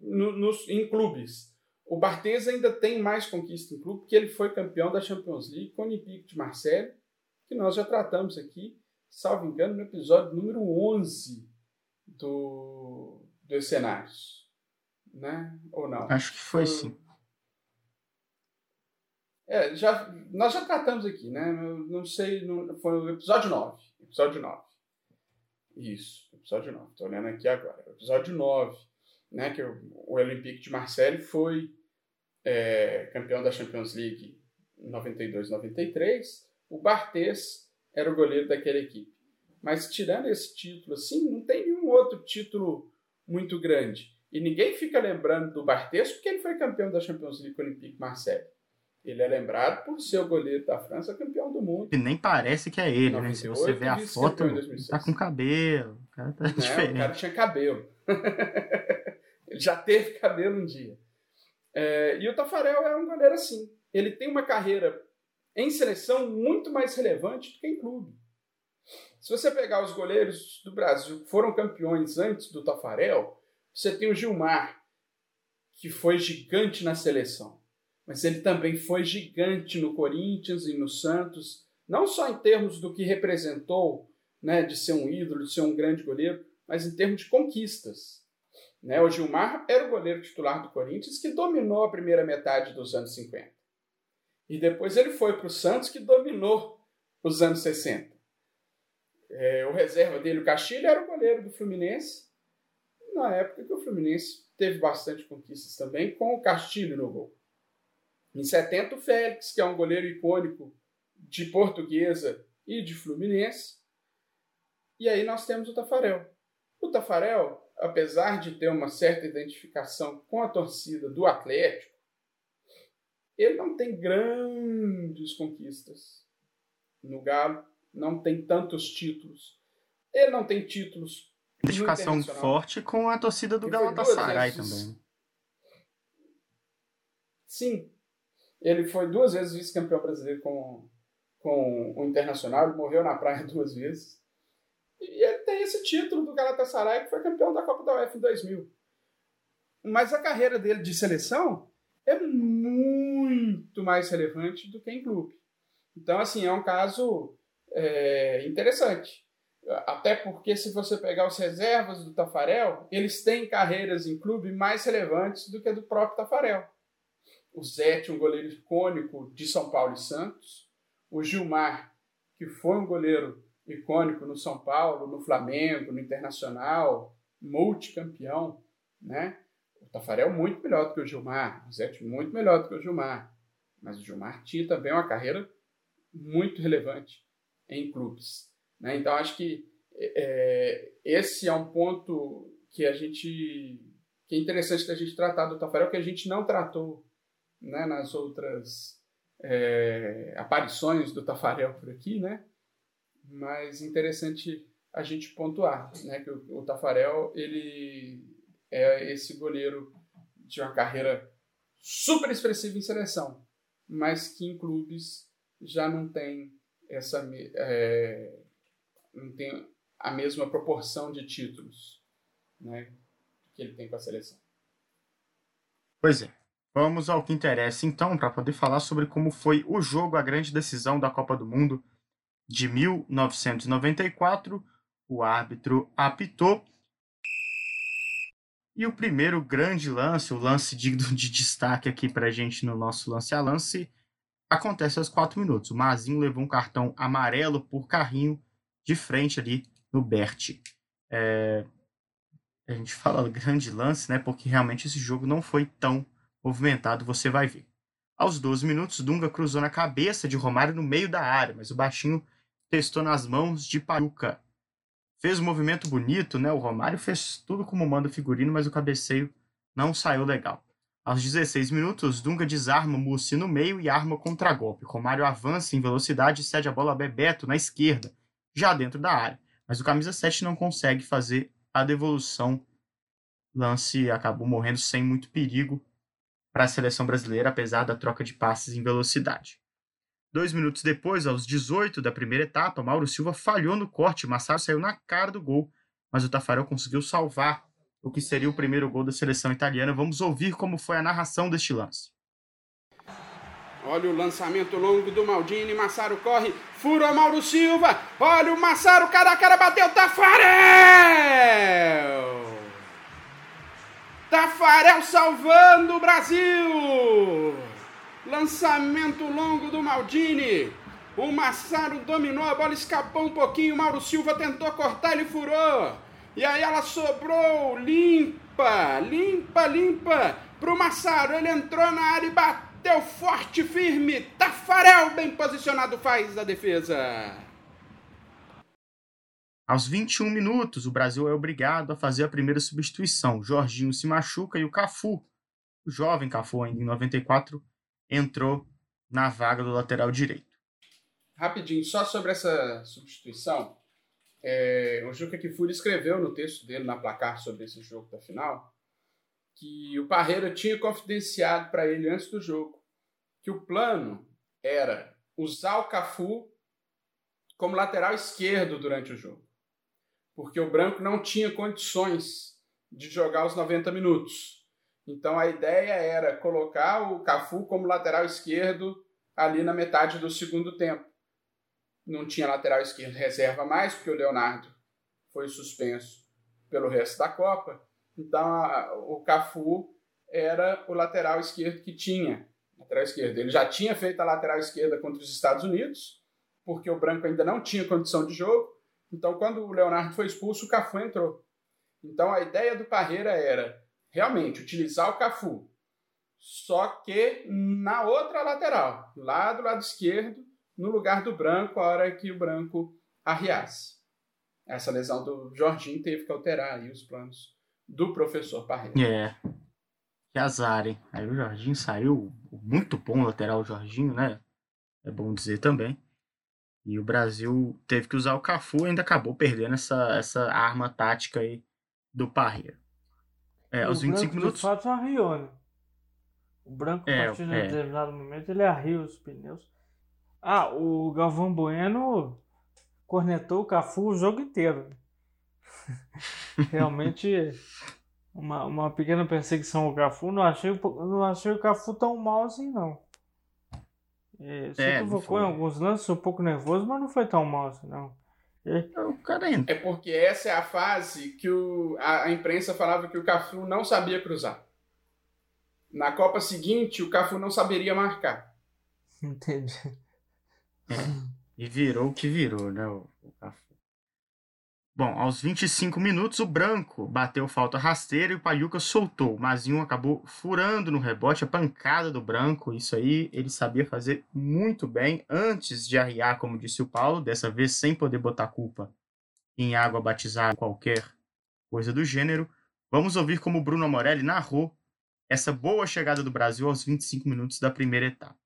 no, nos, em clubes. O Bartes ainda tem mais conquista em clube, porque ele foi campeão da Champions League com o Olympique de Marseille, que nós já tratamos aqui, salvo engano, no episódio número 11 do, dos cenários. Né? Ou não? Acho que foi, foi sim. É, já, nós já tratamos aqui, né? Não sei, não, foi o episódio 9. Episódio 9. Isso, episódio 9. Estou olhando aqui agora. Episódio 9, né? Que o, o Olympique de Marseille foi é, campeão da Champions League em 92-93. O Barthez era o goleiro daquela equipe. Mas tirando esse título assim, não tem nenhum outro título muito grande. E ninguém fica lembrando do Barthez porque ele foi campeão da Champions League com o Olympique Marseille. Ele é lembrado por ser o goleiro da França campeão do mundo. E nem parece que é ele, 98, né? Se você vê a foto, tá com cabelo. O cara tá diferente. O cara tinha cabelo. ele já teve cabelo um dia. É, e o Tafarel é um goleiro assim. Ele tem uma carreira em seleção muito mais relevante do que em clube. Se você pegar os goleiros do Brasil que foram campeões antes do Tafarel, você tem o Gilmar, que foi gigante na seleção mas ele também foi gigante no Corinthians e no Santos, não só em termos do que representou, né, de ser um ídolo, de ser um grande goleiro, mas em termos de conquistas. Né? O Gilmar era o goleiro titular do Corinthians que dominou a primeira metade dos anos 50. E depois ele foi para o Santos que dominou os anos 60. É, o reserva dele, o Castilho, era o goleiro do Fluminense, na época que o Fluminense teve bastante conquistas também, com o Castilho no gol. Em 70, o Félix, que é um goleiro icônico de Portuguesa e de Fluminense. E aí nós temos o Tafarel. O Tafarel, apesar de ter uma certa identificação com a torcida do Atlético, ele não tem grandes conquistas no Galo, não tem tantos títulos. Ele não tem títulos. Identificação forte com a torcida do Galatasaray também. Sim, ele foi duas vezes vice-campeão brasileiro com, com o Internacional, morreu na praia duas vezes. E ele tem esse título do Galatasaray, que foi campeão da Copa da UEFA em 2000. Mas a carreira dele de seleção é muito mais relevante do que em clube. Então, assim, é um caso é, interessante. Até porque, se você pegar os reservas do Tafarel, eles têm carreiras em clube mais relevantes do que a do próprio Tafarel. O Zete, um goleiro icônico de São Paulo e Santos. O Gilmar, que foi um goleiro icônico no São Paulo, no Flamengo, no Internacional, multicampeão, né? O Tafarel muito melhor do que o Gilmar, o Zete muito melhor do que o Gilmar. Mas o Gilmar tinha também uma carreira muito relevante em clubes. Né? Então, acho que é, esse é um ponto que a gente que é interessante da gente tratar do Tafarel, que a gente não tratou né, nas outras é, aparições do Tafarel por aqui, né? Mas interessante a gente pontuar, né, que o, o Tafarel ele é esse goleiro de uma carreira super expressiva em seleção, mas que em clubes já não tem essa é, não tem a mesma proporção de títulos né, que ele tem com a seleção. Pois é. Vamos ao que interessa então, para poder falar sobre como foi o jogo, a grande decisão da Copa do Mundo de 1994. O árbitro apitou. E o primeiro grande lance, o lance digno de destaque aqui para a gente no nosso lance a lance, acontece aos 4 minutos. O Mazinho levou um cartão amarelo por carrinho de frente ali no Bert. É... A gente fala grande lance, né? Porque realmente esse jogo não foi tão movimentado, você vai ver. Aos 12 minutos, Dunga cruzou na cabeça de Romário no meio da área, mas o baixinho testou nas mãos de Paruca. Fez um movimento bonito, né? O Romário fez tudo como manda o figurino, mas o cabeceio não saiu legal. Aos 16 minutos, Dunga desarma Mussi no meio e arma contra-golpe. Romário avança em velocidade e cede a bola a Bebeto na esquerda, já dentro da área. Mas o camisa 7 não consegue fazer a devolução. Lance acabou morrendo sem muito perigo para a seleção brasileira, apesar da troca de passes em velocidade. Dois minutos depois, aos 18 da primeira etapa, Mauro Silva falhou no corte, Massaro saiu na cara do gol, mas o Tafarel conseguiu salvar o que seria o primeiro gol da seleção italiana. Vamos ouvir como foi a narração deste lance. Olha o lançamento longo do Maldini, Massaro corre, fura Mauro Silva, olha o Massaro, cara a cara, bateu, Tafarel! Tafarel salvando o Brasil! Lançamento longo do Maldini. O Massaro dominou, a bola escapou um pouquinho. Mauro Silva tentou cortar, ele furou. E aí ela sobrou limpa, limpa, limpa pro Massaro. Ele entrou na área e bateu forte, firme. Tafarel bem posicionado faz a defesa. Aos 21 minutos, o Brasil é obrigado a fazer a primeira substituição. Jorginho se machuca e o Cafu, o jovem Cafu ainda em 94, entrou na vaga do lateral direito. Rapidinho, só sobre essa substituição. É, o Juca Kifuri escreveu no texto dele na placar sobre esse jogo da final que o Parreira tinha confidenciado para ele antes do jogo que o plano era usar o Cafu como lateral esquerdo durante o jogo porque o branco não tinha condições de jogar os 90 minutos. Então a ideia era colocar o Cafu como lateral esquerdo ali na metade do segundo tempo. Não tinha lateral esquerdo reserva mais, porque o Leonardo foi suspenso pelo resto da Copa. Então a, o Cafu era o lateral esquerdo que tinha. Lateral esquerdo. Ele já tinha feito a lateral esquerda contra os Estados Unidos, porque o branco ainda não tinha condição de jogo. Então, quando o Leonardo foi expulso, o Cafu entrou. Então, a ideia do Parreira era realmente utilizar o Cafu, só que na outra lateral, lá do lado esquerdo, no lugar do branco, a hora que o branco arriasse. Essa lesão do Jorginho teve que alterar aí os planos do professor Parreira. É. Que azar, hein? Aí o Jorginho saiu muito bom lateral, o Jorginho, né? É bom dizer também. E o Brasil teve que usar o Cafu e ainda acabou perdendo essa, essa arma tática aí do Parreira. É, aos 25 minutos. De fato, arriou, né? O branco, a é, partir de é. determinado momento, ele arriou os pneus. Ah, o Galvão Bueno cornetou o Cafu o jogo inteiro. Realmente, uma, uma pequena perseguição ao Cafu. Não achei, não achei o Cafu tão mal assim, não. É, você é, provocou em alguns lances um pouco nervoso, mas não foi tão mal assim, não. É, o cara. É porque essa é a fase que o, a, a imprensa falava que o Cafu não sabia cruzar. Na Copa seguinte, o Cafu não saberia marcar. Entendi. É, e virou o que virou, né, o, o Cafu. Bom, aos 25 minutos, o Branco bateu falta rasteira e o Palhuca soltou. O Mazinho acabou furando no rebote a pancada do Branco. Isso aí ele sabia fazer muito bem antes de arriar, como disse o Paulo, dessa vez sem poder botar culpa em água batizada, qualquer coisa do gênero. Vamos ouvir como Bruno Morelli narrou essa boa chegada do Brasil aos 25 minutos da primeira etapa.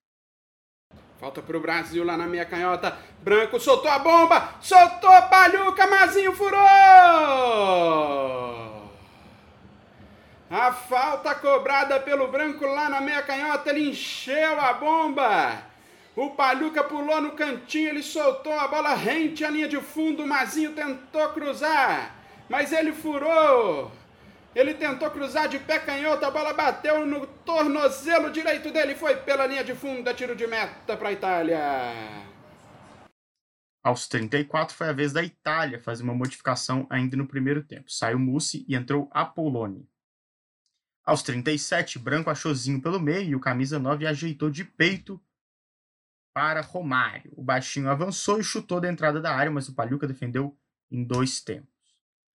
Falta pro Brasil lá na minha canhota. Branco soltou a bomba. Soltou a palhuca. Mazinho furou. A falta cobrada pelo Branco lá na meia canhota. Ele encheu a bomba. O Palhuca pulou no cantinho. Ele soltou a bola rente à linha de fundo. Mazinho tentou cruzar. Mas ele furou. Ele tentou cruzar de pé canhoto, a bola bateu no tornozelo direito dele, foi pela linha de fundo, tiro de meta para a Itália. Aos 34 foi a vez da Itália fazer uma modificação ainda no primeiro tempo. Saiu Mussi e entrou Apoloni. Aos 37, Branco achou Zinho pelo meio e o camisa 9 ajeitou de peito para Romário. O baixinho avançou e chutou da entrada da área, mas o Palhuca defendeu em dois tempos.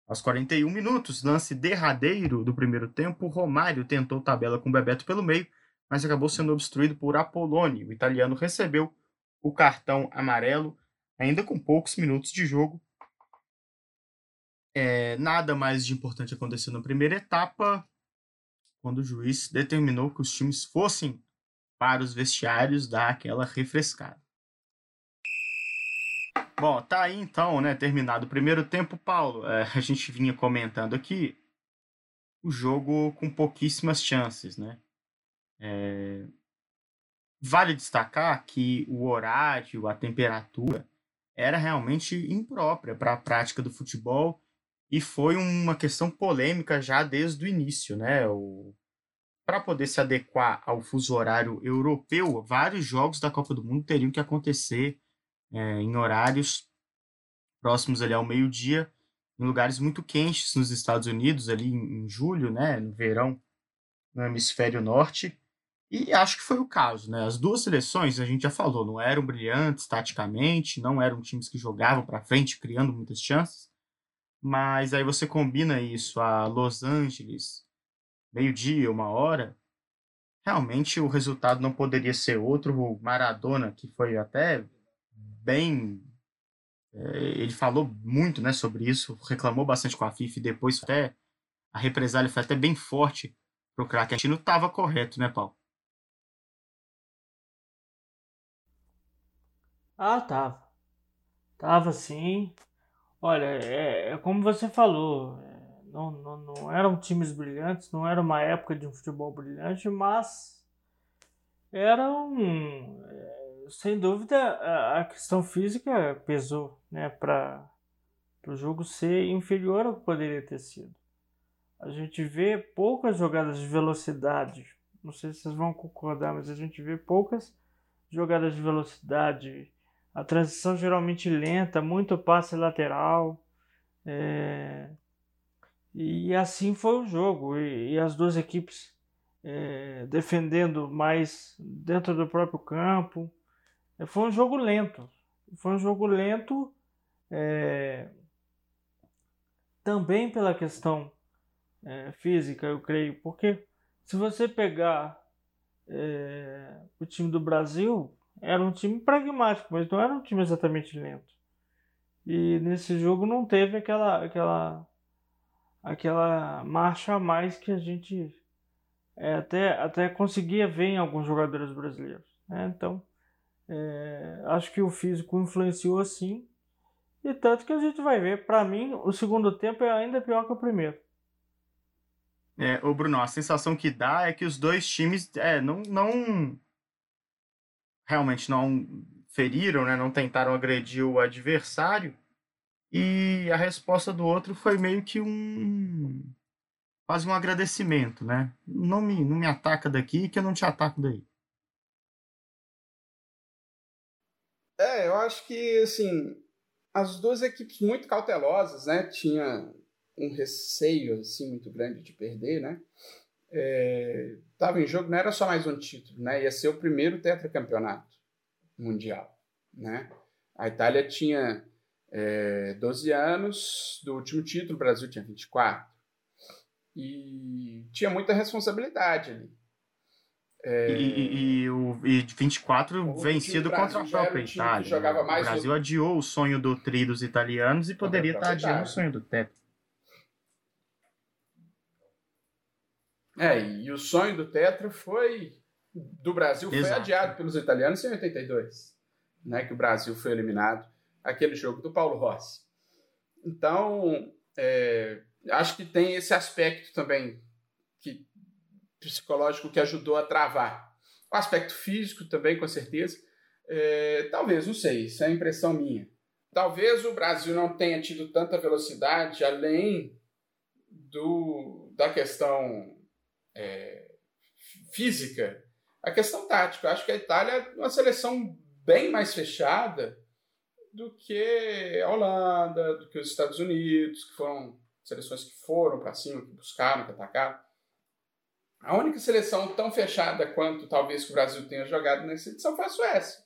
Aos 41 minutos, lance derradeiro do primeiro tempo, Romário tentou tabela com Bebeto pelo meio, mas acabou sendo obstruído por Apoloni. O italiano recebeu o cartão amarelo, ainda com poucos minutos de jogo. É, nada mais de importante aconteceu na primeira etapa, quando o juiz determinou que os times fossem para os vestiários dar aquela refrescada. Bom, tá aí então, né? Terminado o primeiro tempo, Paulo. É, a gente vinha comentando aqui o jogo com pouquíssimas chances, né? É... Vale destacar que o horário, a temperatura era realmente imprópria para a prática do futebol e foi uma questão polêmica já desde o início, né? O... Para poder se adequar ao fuso horário europeu, vários jogos da Copa do Mundo teriam que acontecer é, em horários próximos ali ao meio-dia, em lugares muito quentes nos Estados Unidos, ali em, em julho, né, no verão, no hemisfério norte. E acho que foi o caso, né? As duas seleções, a gente já falou, não eram brilhantes taticamente, não eram times que jogavam para frente, criando muitas chances. Mas aí você combina isso a Los Angeles, meio-dia, uma hora, realmente o resultado não poderia ser outro. O Maradona, que foi até bem. É, ele falou muito né, sobre isso, reclamou bastante com a FIFA e depois até a represália foi até bem forte para o craque argentino. Estava correto, né, Paulo? Ah, tava. Tava sim. Olha, é, é como você falou, é, não, não, não eram times brilhantes, não era uma época de um futebol brilhante, mas eram é, sem dúvida, a questão física pesou, né, para o jogo ser inferior ao que poderia ter sido. A gente vê poucas jogadas de velocidade. Não sei se vocês vão concordar, mas a gente vê poucas jogadas de velocidade. A transição geralmente lenta, muito passe lateral. É... E assim foi o jogo. E, e as duas equipes é, defendendo mais dentro do próprio campo. Foi um jogo lento. Foi um jogo lento é, também pela questão é, física, eu creio. Porque se você pegar é, o time do Brasil, era um time pragmático, mas não era um time exatamente lento. E nesse jogo não teve aquela, aquela, aquela marcha a mais que a gente é, até, até conseguia ver em alguns jogadores brasileiros. Né? Então, é, acho que o físico influenciou sim. E tanto que a gente vai ver, para mim, o segundo tempo é ainda pior que o primeiro. É, o Bruno, a sensação que dá é que os dois times é, não, não realmente não feriram, né, não tentaram agredir o adversário. E a resposta do outro foi meio que um quase um agradecimento, né? Não me, não me ataca daqui que eu não te ataco daí. É, eu acho que, assim, as duas equipes muito cautelosas, né? Tinha um receio assim muito grande de perder, né? É, em jogo, não era só mais um título, né? Ia ser o primeiro tetracampeonato mundial, né? A Itália tinha é, 12 anos do último título, o Brasil tinha 24. E tinha muita responsabilidade ali. É... E, e, e, o, e 24 o vencido contra a própria Itália. O Brasil adiou o sonho do tri dos italianos e poderia estar adiando o sonho do Tetra. É, e o sonho do Tetra foi do Brasil Exato. foi adiado pelos italianos em 82, né, que o Brasil foi eliminado aquele jogo do Paulo Rossi. Então, é, acho que tem esse aspecto também psicológico que ajudou a travar. O aspecto físico também, com certeza. É, talvez, não sei, isso é impressão minha. Talvez o Brasil não tenha tido tanta velocidade além do, da questão é, física, a questão tática. Eu acho que a Itália é uma seleção bem mais fechada do que a Holanda, do que os Estados Unidos, que foram seleções que foram para cima, que buscaram, que atacaram. A única seleção tão fechada quanto talvez que o Brasil tenha jogado nessa edição foi a Suécia.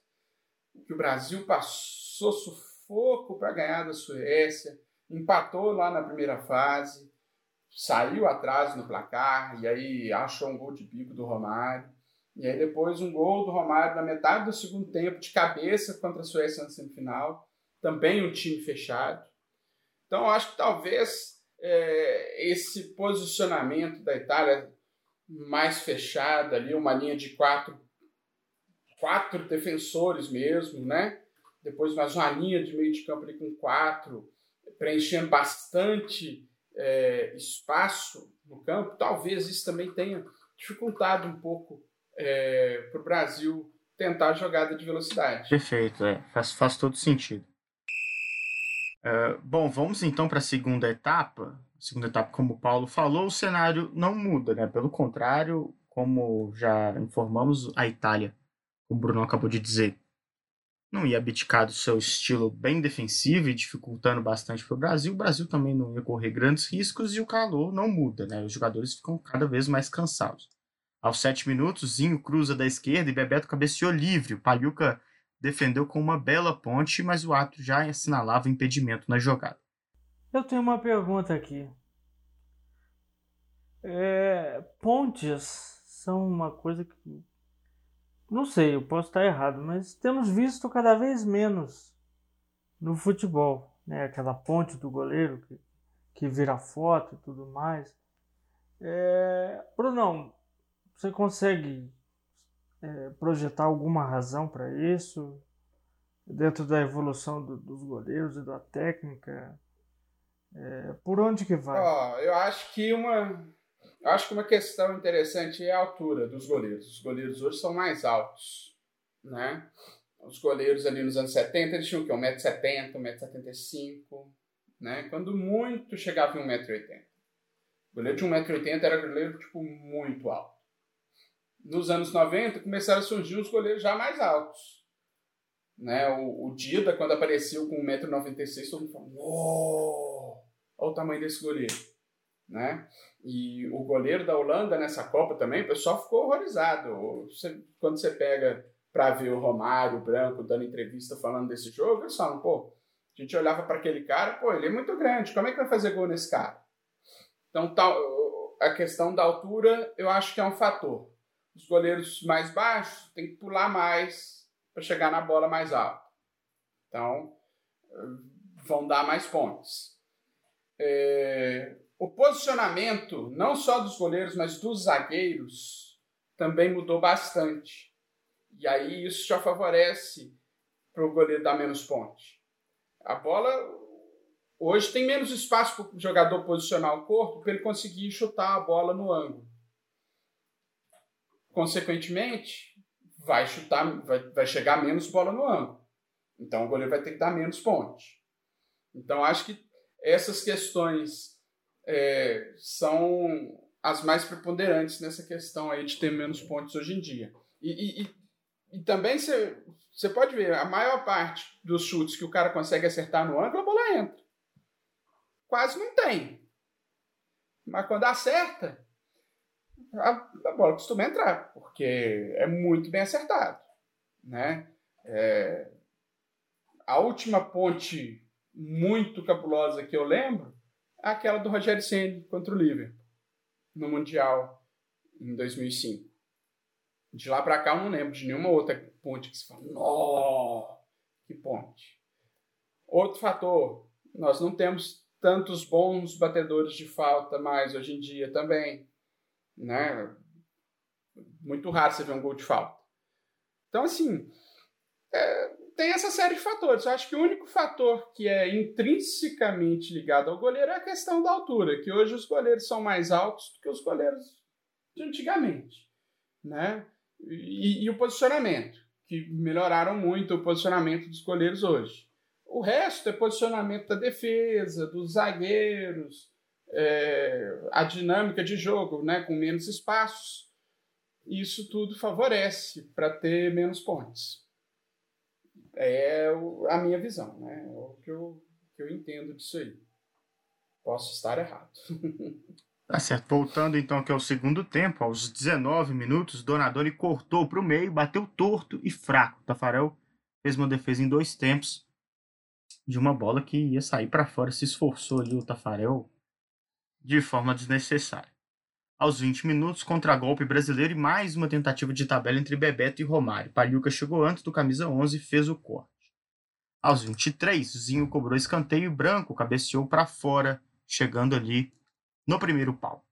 Que o Brasil passou sufoco para ganhar da Suécia, empatou lá na primeira fase, saiu atrás no placar e aí achou um gol de bico do Romário. E aí depois um gol do Romário na metade do segundo tempo, de cabeça contra a Suécia na semifinal. Também um time fechado. Então acho que talvez é, esse posicionamento da Itália mais fechada ali, uma linha de quatro, quatro defensores mesmo, né? Depois mais uma linha de meio de campo ali com quatro, preenchendo bastante é, espaço no campo, talvez isso também tenha dificultado um pouco é, para o Brasil tentar a jogada de velocidade. Perfeito, é. faz, faz todo sentido. Uh, bom, vamos então para a segunda etapa. Segunda etapa, como o Paulo falou, o cenário não muda, né? Pelo contrário, como já informamos, a Itália, o Bruno acabou de dizer, não ia abdicar do seu estilo bem defensivo e dificultando bastante para o Brasil. O Brasil também não ia correr grandes riscos e o calor não muda, né? Os jogadores ficam cada vez mais cansados. Aos sete minutos, Zinho cruza da esquerda e Bebeto cabeceou livre. O Palhuca defendeu com uma bela ponte, mas o ato já assinalava impedimento na jogada. Eu tenho uma pergunta aqui. É, pontes são uma coisa que não sei, eu posso estar errado, mas temos visto cada vez menos no futebol, né? Aquela ponte do goleiro que, que vira foto e tudo mais. É, Brunão, você consegue é, projetar alguma razão para isso dentro da evolução do, dos goleiros e da técnica? É, por onde que vai? Oh, eu acho que uma Acho que uma questão interessante é a altura dos goleiros. Os goleiros hoje são mais altos, né? Os goleiros ali nos anos 70, eles tinham o quê? 1,70m, 1,75m, né? Quando muito chegava em 1,80m. O goleiro de 1,80m era goleiro, tipo, muito alto. Nos anos 90, começaram a surgir os goleiros já mais altos. Né? O, o Dida, quando apareceu com 1,96m, todo mundo falou, uou, olha o tamanho desse goleiro né? E o goleiro da Holanda nessa Copa também, o pessoal ficou horrorizado. Você, quando você pega para ver o Romário, Branco, dando entrevista falando desse jogo, eles falam, pô, a gente olhava para aquele cara, pô, ele é muito grande, como é que vai fazer gol nesse cara? Então, tal, a questão da altura, eu acho que é um fator. Os goleiros mais baixos têm que pular mais para chegar na bola mais alta. Então, vão dar mais pontos. É, o posicionamento, não só dos goleiros, mas dos zagueiros, também mudou bastante. E aí isso já favorece para o goleiro dar menos ponte. A bola hoje tem menos espaço para o jogador posicionar o corpo para ele conseguir chutar a bola no ângulo. Consequentemente, vai chutar, vai, vai chegar menos bola no ângulo. Então o goleiro vai ter que dar menos ponte. Então acho que essas questões é, são as mais preponderantes nessa questão aí de ter menos pontos hoje em dia. E, e, e também você, você pode ver, a maior parte dos chutes que o cara consegue acertar no ângulo, a bola entra. Quase não tem. Mas quando acerta, a, a bola costuma entrar, porque é muito bem acertado. Né? É, a última ponte muito cabulosa que eu lembro é aquela do Rogério Senna contra o Liverpool, no Mundial, em 2005. De lá para cá eu não lembro de nenhuma outra ponte que se fala, nó, que ponte. Outro fator, nós não temos tantos bons batedores de falta mais hoje em dia também, né? Muito raro você ver um gol de falta. Então, assim, é, tem essa série de fatores. Eu acho que o único fator que é intrinsecamente ligado ao goleiro é a questão da altura, que hoje os goleiros são mais altos do que os goleiros de antigamente, né? E, e o posicionamento, que melhoraram muito o posicionamento dos goleiros hoje. O resto é posicionamento da defesa, dos zagueiros, é, a dinâmica de jogo, né, com menos espaços. Isso tudo favorece para ter menos pontes. É a minha visão, né? É o que eu, que eu entendo disso aí. Posso estar errado. Tá certo. Voltando então aqui ao segundo tempo, aos 19 minutos, Donadoni cortou para o meio, bateu torto e fraco. Tafarel fez uma defesa em dois tempos de uma bola que ia sair para fora. Se esforçou ali o Tafarel de forma desnecessária. Aos 20 minutos, contra-golpe brasileiro e mais uma tentativa de tabela entre Bebeto e Romário. Paliuca chegou antes do camisa 11 e fez o corte. Aos 23, Zinho cobrou escanteio e Branco cabeceou para fora, chegando ali no primeiro pau.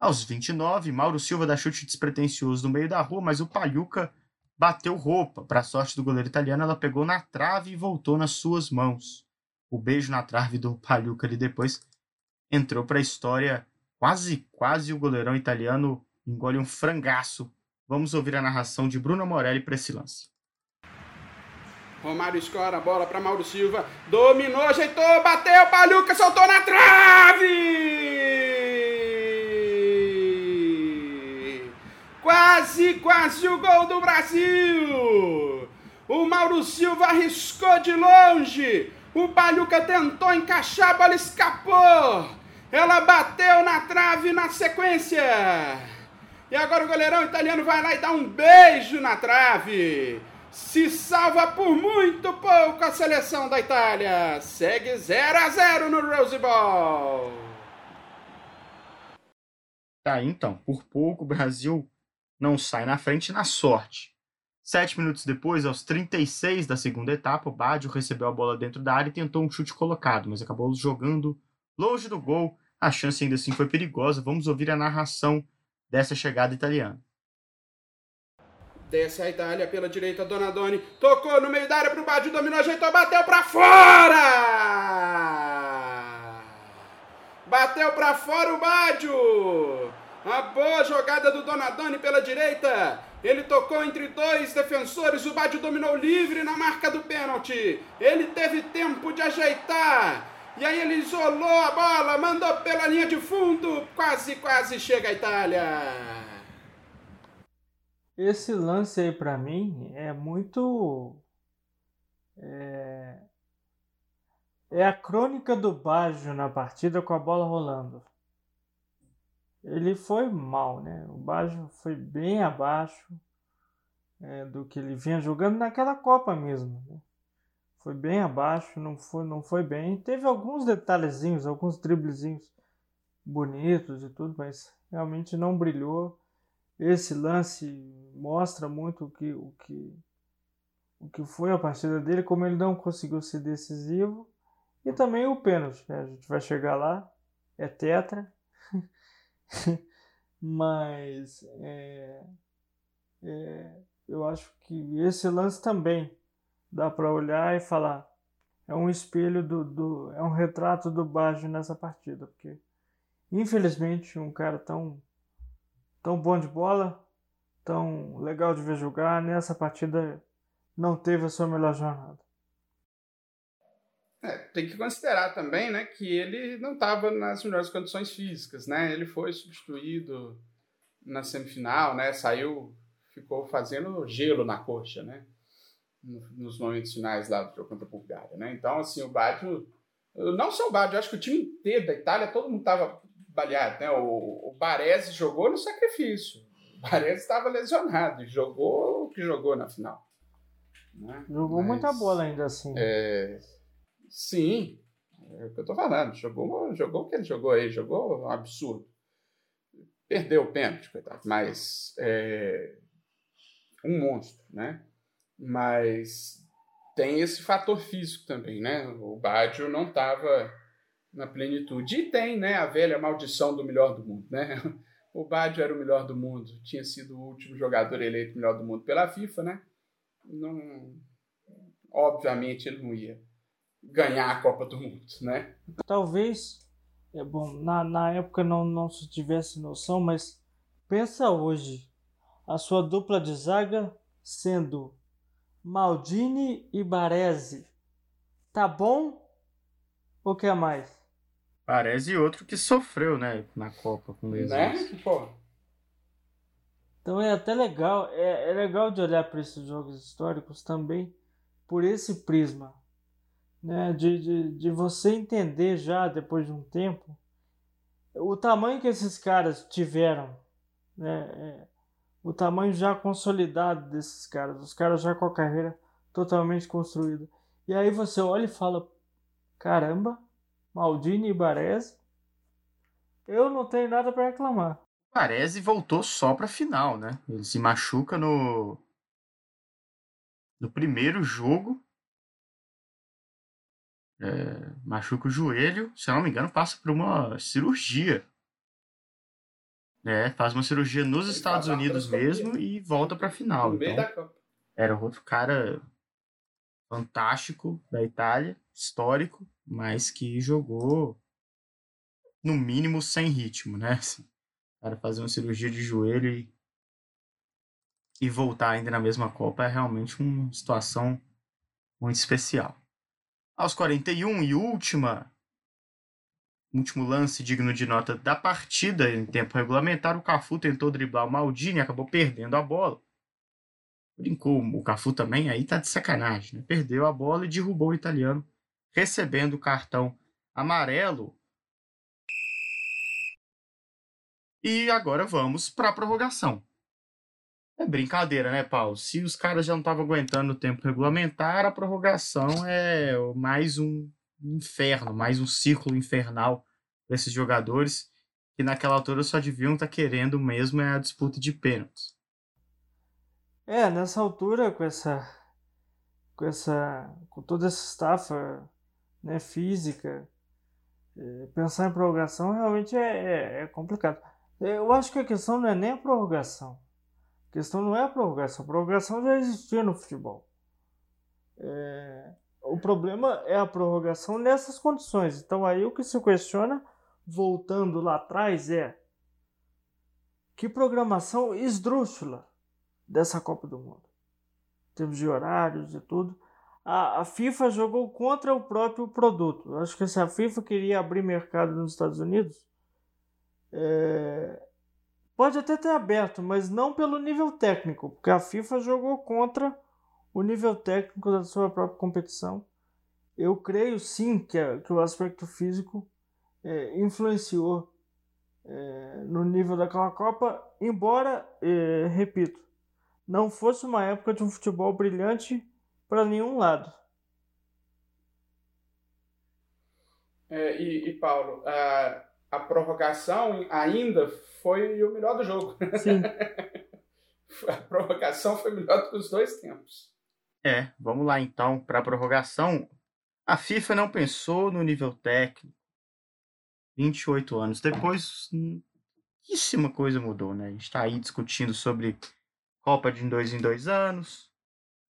Aos 29, Mauro Silva dá chute despretensioso no meio da rua, mas o Paliuca bateu roupa. Para sorte do goleiro italiano, ela pegou na trave e voltou nas suas mãos. O beijo na trave do Paliuca ali depois entrou para a história. Quase, quase o goleirão italiano engole um frangaço. Vamos ouvir a narração de Bruno Morelli para esse lance. Romário escora a bola para Mauro Silva. Dominou, ajeitou, bateu, Paluca soltou na trave! Quase, quase o gol do Brasil! O Mauro Silva arriscou de longe. O Paluca tentou encaixar, a bola escapou. Ela bateu na trave na sequência. E agora o goleirão italiano vai lá e dá um beijo na trave se salva por muito pouco a seleção da Itália. Segue 0 a 0 no Rose Bowl. Tá, então, por pouco o Brasil não sai na frente na sorte. Sete minutos depois, aos 36 da segunda etapa, o Baggio recebeu a bola dentro da área e tentou um chute colocado, mas acabou jogando longe do gol. A chance ainda assim foi perigosa. Vamos ouvir a narração dessa chegada italiana. Desce a Itália pela direita, Donadoni. Tocou no meio da área pro Baggio, dominou, ajeitou, bateu pra fora! Bateu pra fora o Baggio! A boa jogada do Donadoni pela direita. Ele tocou entre dois defensores. O Baggio dominou livre na marca do pênalti. Ele teve tempo de ajeitar. E aí ele isolou a bola, mandou pela linha de fundo. Quase, quase chega a Itália. Esse lance aí para mim é muito. É... é, a crônica do Baggio na partida com a bola rolando. Ele foi mal, né? O Baggio foi bem abaixo é, do que ele vinha jogando naquela Copa mesmo. Né? Foi bem abaixo, não foi, não foi bem. Teve alguns detalhezinhos, alguns driblezinhos bonitos e tudo, mas realmente não brilhou esse lance mostra muito o que, o que, o que foi a partida dele, como ele não conseguiu ser decisivo. E também o pênalti, né? A gente vai chegar lá, é tetra. Mas é, é, eu acho que esse lance também dá para olhar e falar é um espelho do, do, é um retrato do Baggio nessa partida, porque infelizmente um cara tão tão bom de bola, tão legal de ver jogar, nessa partida não teve a sua melhor jornada. É, tem que considerar também né, que ele não estava nas melhores condições físicas. Né? Ele foi substituído na semifinal, né? saiu ficou fazendo gelo na coxa, né? Nos momentos finais lá do jogo contra a Bulgária, né? Então, assim, o Baggio, não só o Baggio, acho que o time inteiro da Itália, todo mundo estava baleado, né? O, o Baresi jogou no sacrifício. O Baresi estava lesionado e jogou o que jogou na final. Né? Jogou Mas, muita bola ainda assim. É, sim, é o que eu tô falando. Jogou, jogou o que ele jogou aí, jogou um absurdo. Perdeu o pênalti, coitado, mas é um monstro, né? Mas tem esse fator físico também, né? O Baggio não estava na plenitude. E tem, né, a velha maldição do melhor do mundo, né? O Baggio era o melhor do mundo, tinha sido o último jogador eleito melhor do mundo pela FIFA, né? Não, obviamente ele não ia ganhar a Copa do Mundo, né? Talvez, é bom, na, na época não, não se tivesse noção, mas pensa hoje, a sua dupla de zaga sendo Maldini e Baresi. Tá bom? Ou quer mais? Baresi outro que sofreu, né, na Copa com lesões. Né? Pô. Então é até legal, é, é legal de olhar para esses jogos históricos também por esse prisma né, de, de, de você entender já depois de um tempo o tamanho que esses caras tiveram, né, é, o tamanho já consolidado desses caras, os caras já com a carreira totalmente construída. E aí você olha e fala: caramba, Maldini e Baresi, eu não tenho nada para reclamar. Baresi voltou só para final, né? Ele se machuca no no primeiro jogo é, machuca o joelho, se eu não me engano, passa por uma cirurgia. É, faz uma cirurgia nos Estados Unidos mesmo e volta para a final. No então, da Copa. Era outro cara fantástico da Itália, histórico, mas que jogou no mínimo sem ritmo, né? Assim, o cara fazer uma cirurgia de joelho e, e voltar ainda na mesma Copa é realmente uma situação muito especial. Aos 41 e última último lance digno de nota da partida em tempo regulamentar, o Cafu tentou driblar o Maldini e acabou perdendo a bola. Brincou o Cafu também, aí tá de sacanagem, né? Perdeu a bola e derrubou o italiano, recebendo o cartão amarelo. E agora vamos para a prorrogação. É brincadeira, né, Paulo? Se os caras já não estavam aguentando o tempo regulamentar, a prorrogação é mais um inferno, mais um círculo infernal para esses jogadores que naquela altura só deviam estar tá querendo mesmo é a disputa de pênaltis. É, nessa altura, com essa. com essa. com toda essa estafa né, física, é, pensar em prorrogação realmente é, é, é complicado. Eu acho que a questão não é nem a prorrogação questão não é a prorrogação. A prorrogação já existia no futebol. É... O problema é a prorrogação nessas condições. Então aí o que se questiona, voltando lá atrás, é que programação esdrúxula dessa Copa do Mundo. Em termos de horários e tudo. A, a FIFA jogou contra o próprio produto. acho que se a FIFA queria abrir mercado nos Estados Unidos, é, Pode até ter aberto, mas não pelo nível técnico, porque a FIFA jogou contra o nível técnico da sua própria competição. Eu creio sim que, a, que o aspecto físico é, influenciou é, no nível daquela Copa, embora, é, repito, não fosse uma época de um futebol brilhante para nenhum lado. É, e, e, Paulo, a, a prorrogação ainda foi o melhor do jogo. Sim. a prorrogação foi melhor do que os dois tempos. É, vamos lá então para a prorrogação. A FIFA não pensou no nível técnico. 28 anos depois, pouquíssima coisa mudou, né? A gente está aí discutindo sobre Copa de dois em dois anos.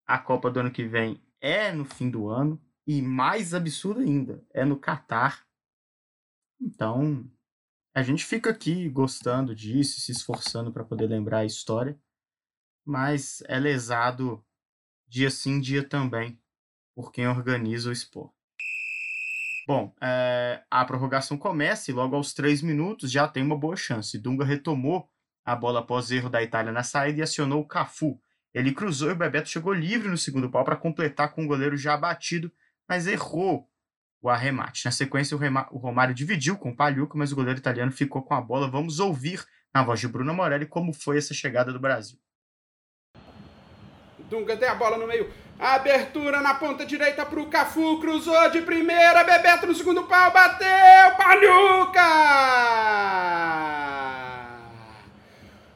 A Copa do ano que vem é no fim do ano. E mais absurdo ainda, é no Catar. Então, a gente fica aqui gostando disso, se esforçando para poder lembrar a história, mas é lesado dia sim, dia também, por quem organiza o esporte. Bom, é, a prorrogação começa e logo aos três minutos já tem uma boa chance. Dunga retomou a bola após erro da Itália na saída e acionou o Cafu. Ele cruzou e o Bebeto chegou livre no segundo pau para completar com o goleiro já abatido, mas errou o arremate. Na sequência, o Romário dividiu com o Palhuca, mas o goleiro italiano ficou com a bola. Vamos ouvir na voz de Bruno Morelli como foi essa chegada do Brasil. Dunga tem a bola no meio. Abertura na ponta direita para o Cafu. Cruzou de primeira. Bebeto no segundo pau. Bateu. Palhuca!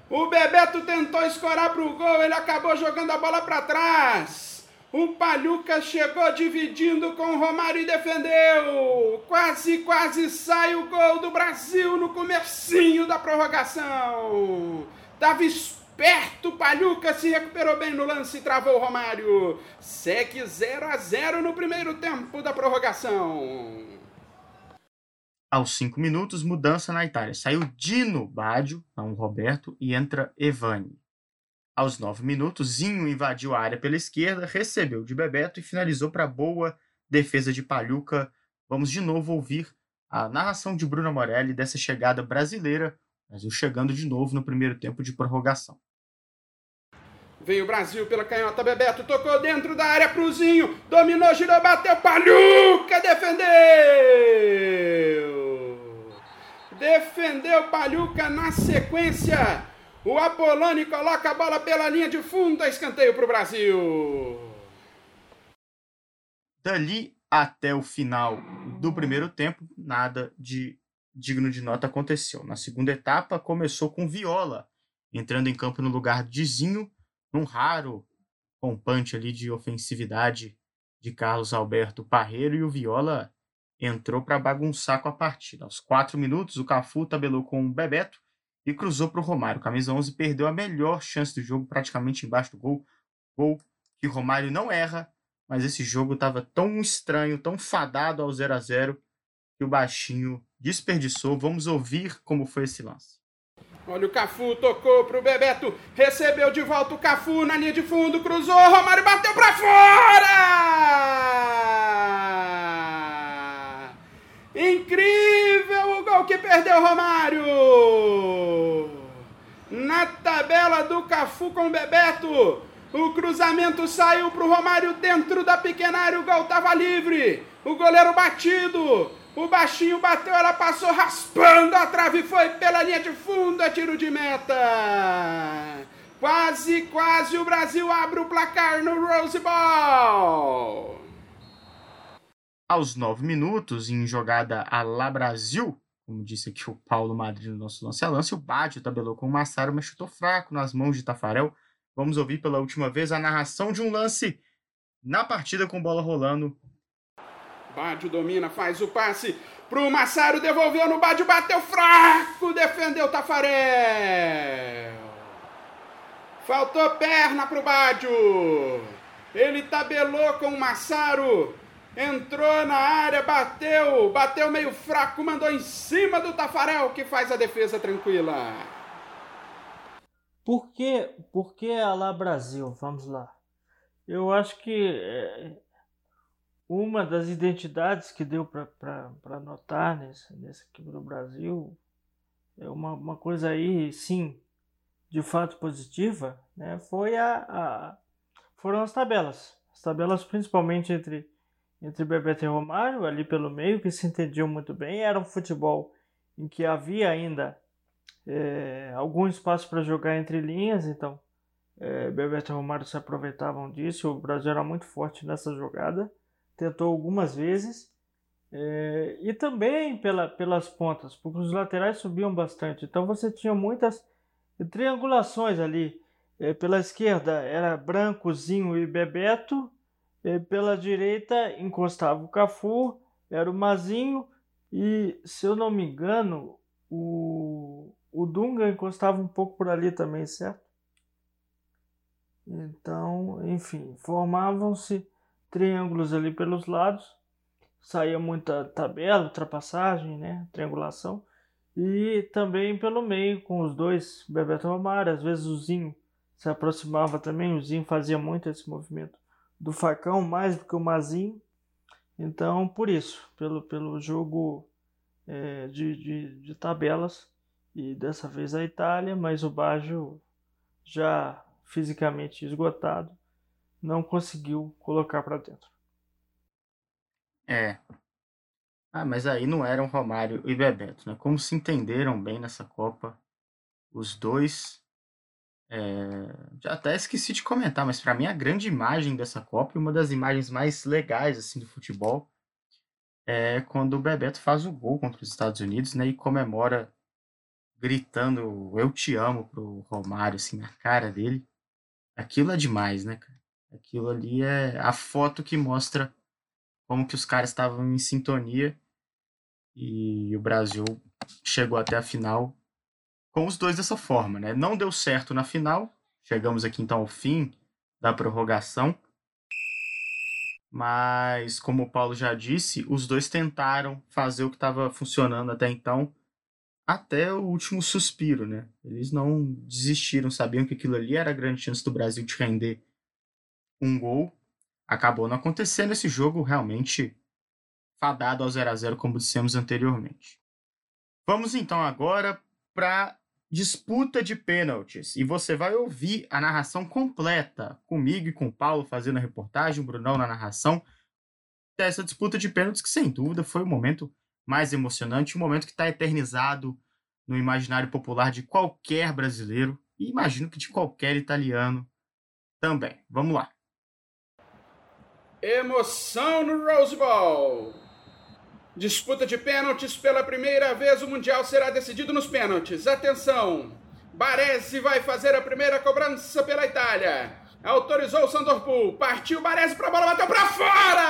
O Bebeto tentou escorar para o gol. Ele acabou jogando a bola para trás. O Palhuca chegou dividindo com o Romário e defendeu. Quase, quase sai o gol do Brasil no comecinho da prorrogação. Tava perto, Palhuca se recuperou bem no lance e travou o Romário. Segue 0 a 0 no primeiro tempo da prorrogação. Aos 5 minutos, mudança na Itália. Saiu Dino Baggio, não Roberto, e entra Evani. Aos 9 minutos, Zinho invadiu a área pela esquerda, recebeu de Bebeto e finalizou para boa defesa de Palhuca. Vamos de novo ouvir a narração de Bruno Morelli dessa chegada brasileira, Brasil chegando de novo no primeiro tempo de prorrogação. Veio o Brasil pela canhota, Bebeto tocou dentro da área, Cruzinho, dominou, girou, bateu, Palhuca, defendeu! Defendeu Palhuca na sequência. O Apoloni coloca a bola pela linha de fundo, escanteio para o Brasil. Dali até o final do primeiro tempo, nada de digno de nota aconteceu. Na segunda etapa, começou com Viola, entrando em campo no lugar de Zinho, num raro rompante ali de ofensividade de Carlos Alberto Parreiro e o Viola entrou para bagunçar com a partida. Aos quatro minutos, o Cafu tabelou com o Bebeto e cruzou para o Romário. camisa 11 perdeu a melhor chance do jogo, praticamente embaixo do gol. Gol que o Romário não erra, mas esse jogo estava tão estranho, tão fadado ao 0 a 0 que o baixinho desperdiçou. Vamos ouvir como foi esse lance. Olha o Cafu, tocou pro Bebeto, recebeu de volta o Cafu na linha de fundo, cruzou, Romário bateu pra fora! Incrível o gol que perdeu Romário! Na tabela do Cafu com o Bebeto, o cruzamento saiu pro Romário dentro da pequena área, o gol tava livre, o goleiro batido, o baixinho bateu, ela passou raspando a trave, foi pela linha de fundo, é tiro de meta. Quase, quase o Brasil abre o placar no Rose Bowl. Aos nove minutos, em jogada a La Brasil, como disse aqui o Paulo Madrid no nosso lance a lance, o Bádio tabelou com o Massaro, mas chutou fraco nas mãos de Tafarel. Vamos ouvir pela última vez a narração de um lance na partida com bola rolando Bádio domina, faz o passe pro Massaro, devolveu no Bádio, bateu fraco, defendeu Tafarel. Faltou perna pro Bádio. Ele tabelou com o Massaro, entrou na área, bateu, bateu meio fraco, mandou em cima do Tafarel, que faz a defesa tranquila. Por que, por que a lá Brasil? Vamos lá. Eu acho que é, uma das identidades que deu para notar nesse, nesse aqui do Brasil é uma, uma coisa aí, sim, de fato positiva, né, foi a, a, foram as tabelas. As tabelas principalmente entre, entre Bebeto e Romário, ali pelo meio, que se entendiam muito bem. Era um futebol em que havia ainda é, algum espaço para jogar entre linhas, então é, Bebeto e Romário se aproveitavam disso. O Brasil era muito forte nessa jogada tentou algumas vezes. É, e também pela, pelas pontas, porque os laterais subiam bastante. Então você tinha muitas triangulações ali. É, pela esquerda era Brancozinho e Bebeto. É, pela direita encostava o Cafu, era o Mazinho. E se eu não me engano, o, o Dunga encostava um pouco por ali também, certo? Então, enfim, formavam-se triângulos ali pelos lados, saía muita tabela, ultrapassagem, né, triangulação, e também pelo meio com os dois, Bebeto Romário, às vezes o Zinho se aproximava também, o Zinho fazia muito esse movimento do facão, mais do que o Mazinho, então por isso, pelo, pelo jogo é, de, de, de tabelas, e dessa vez a Itália, mas o Baggio já fisicamente esgotado não conseguiu colocar para dentro. É. Ah, mas aí não eram Romário e Bebeto, né? Como se entenderam bem nessa Copa, os dois. É... Já até esqueci de comentar, mas para mim a grande imagem dessa Copa e uma das imagens mais legais assim do futebol é quando o Bebeto faz o gol contra os Estados Unidos, né? E comemora gritando eu te amo pro Romário assim na cara dele. Aquilo é demais, né, cara? Aquilo ali é a foto que mostra como que os caras estavam em sintonia e o Brasil chegou até a final com os dois dessa forma, né? Não deu certo na final, chegamos aqui então ao fim da prorrogação, mas como o Paulo já disse, os dois tentaram fazer o que estava funcionando até então, até o último suspiro, né? Eles não desistiram, sabiam que aquilo ali era a grande chance do Brasil de render um gol. Acabou não acontecendo esse jogo realmente fadado ao 0 a 0 como dissemos anteriormente. Vamos então agora para disputa de pênaltis e você vai ouvir a narração completa comigo e com o Paulo fazendo a reportagem, o Brunão na narração dessa disputa de pênaltis que sem dúvida foi o momento mais emocionante, o momento que está eternizado no imaginário popular de qualquer brasileiro e imagino que de qualquer italiano também. Vamos lá. Emoção no Rose Bowl. Disputa de pênaltis pela primeira vez, o Mundial será decidido nos pênaltis. Atenção! Baresi vai fazer a primeira cobrança pela Itália. Autorizou o Sandorpool. Partiu Baresi para a bola, bateu para fora!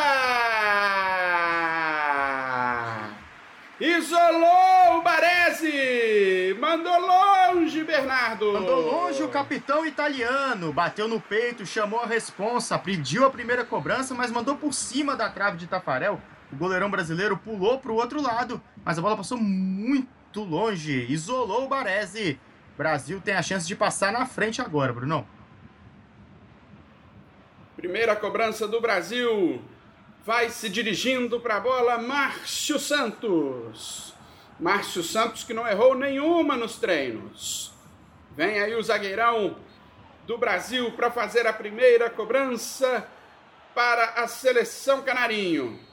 Isolou o Baresi! Mandou longe, Bernardo! Mandou longe o capitão italiano. Bateu no peito, chamou a responsa, pediu a primeira cobrança, mas mandou por cima da trave de Tafarel o goleirão brasileiro pulou para o outro lado, mas a bola passou muito longe, isolou o Baresi. Brasil tem a chance de passar na frente agora, Brunão. Primeira cobrança do Brasil. Vai se dirigindo para a bola Márcio Santos. Márcio Santos que não errou nenhuma nos treinos. Vem aí o zagueirão do Brasil para fazer a primeira cobrança para a seleção canarinho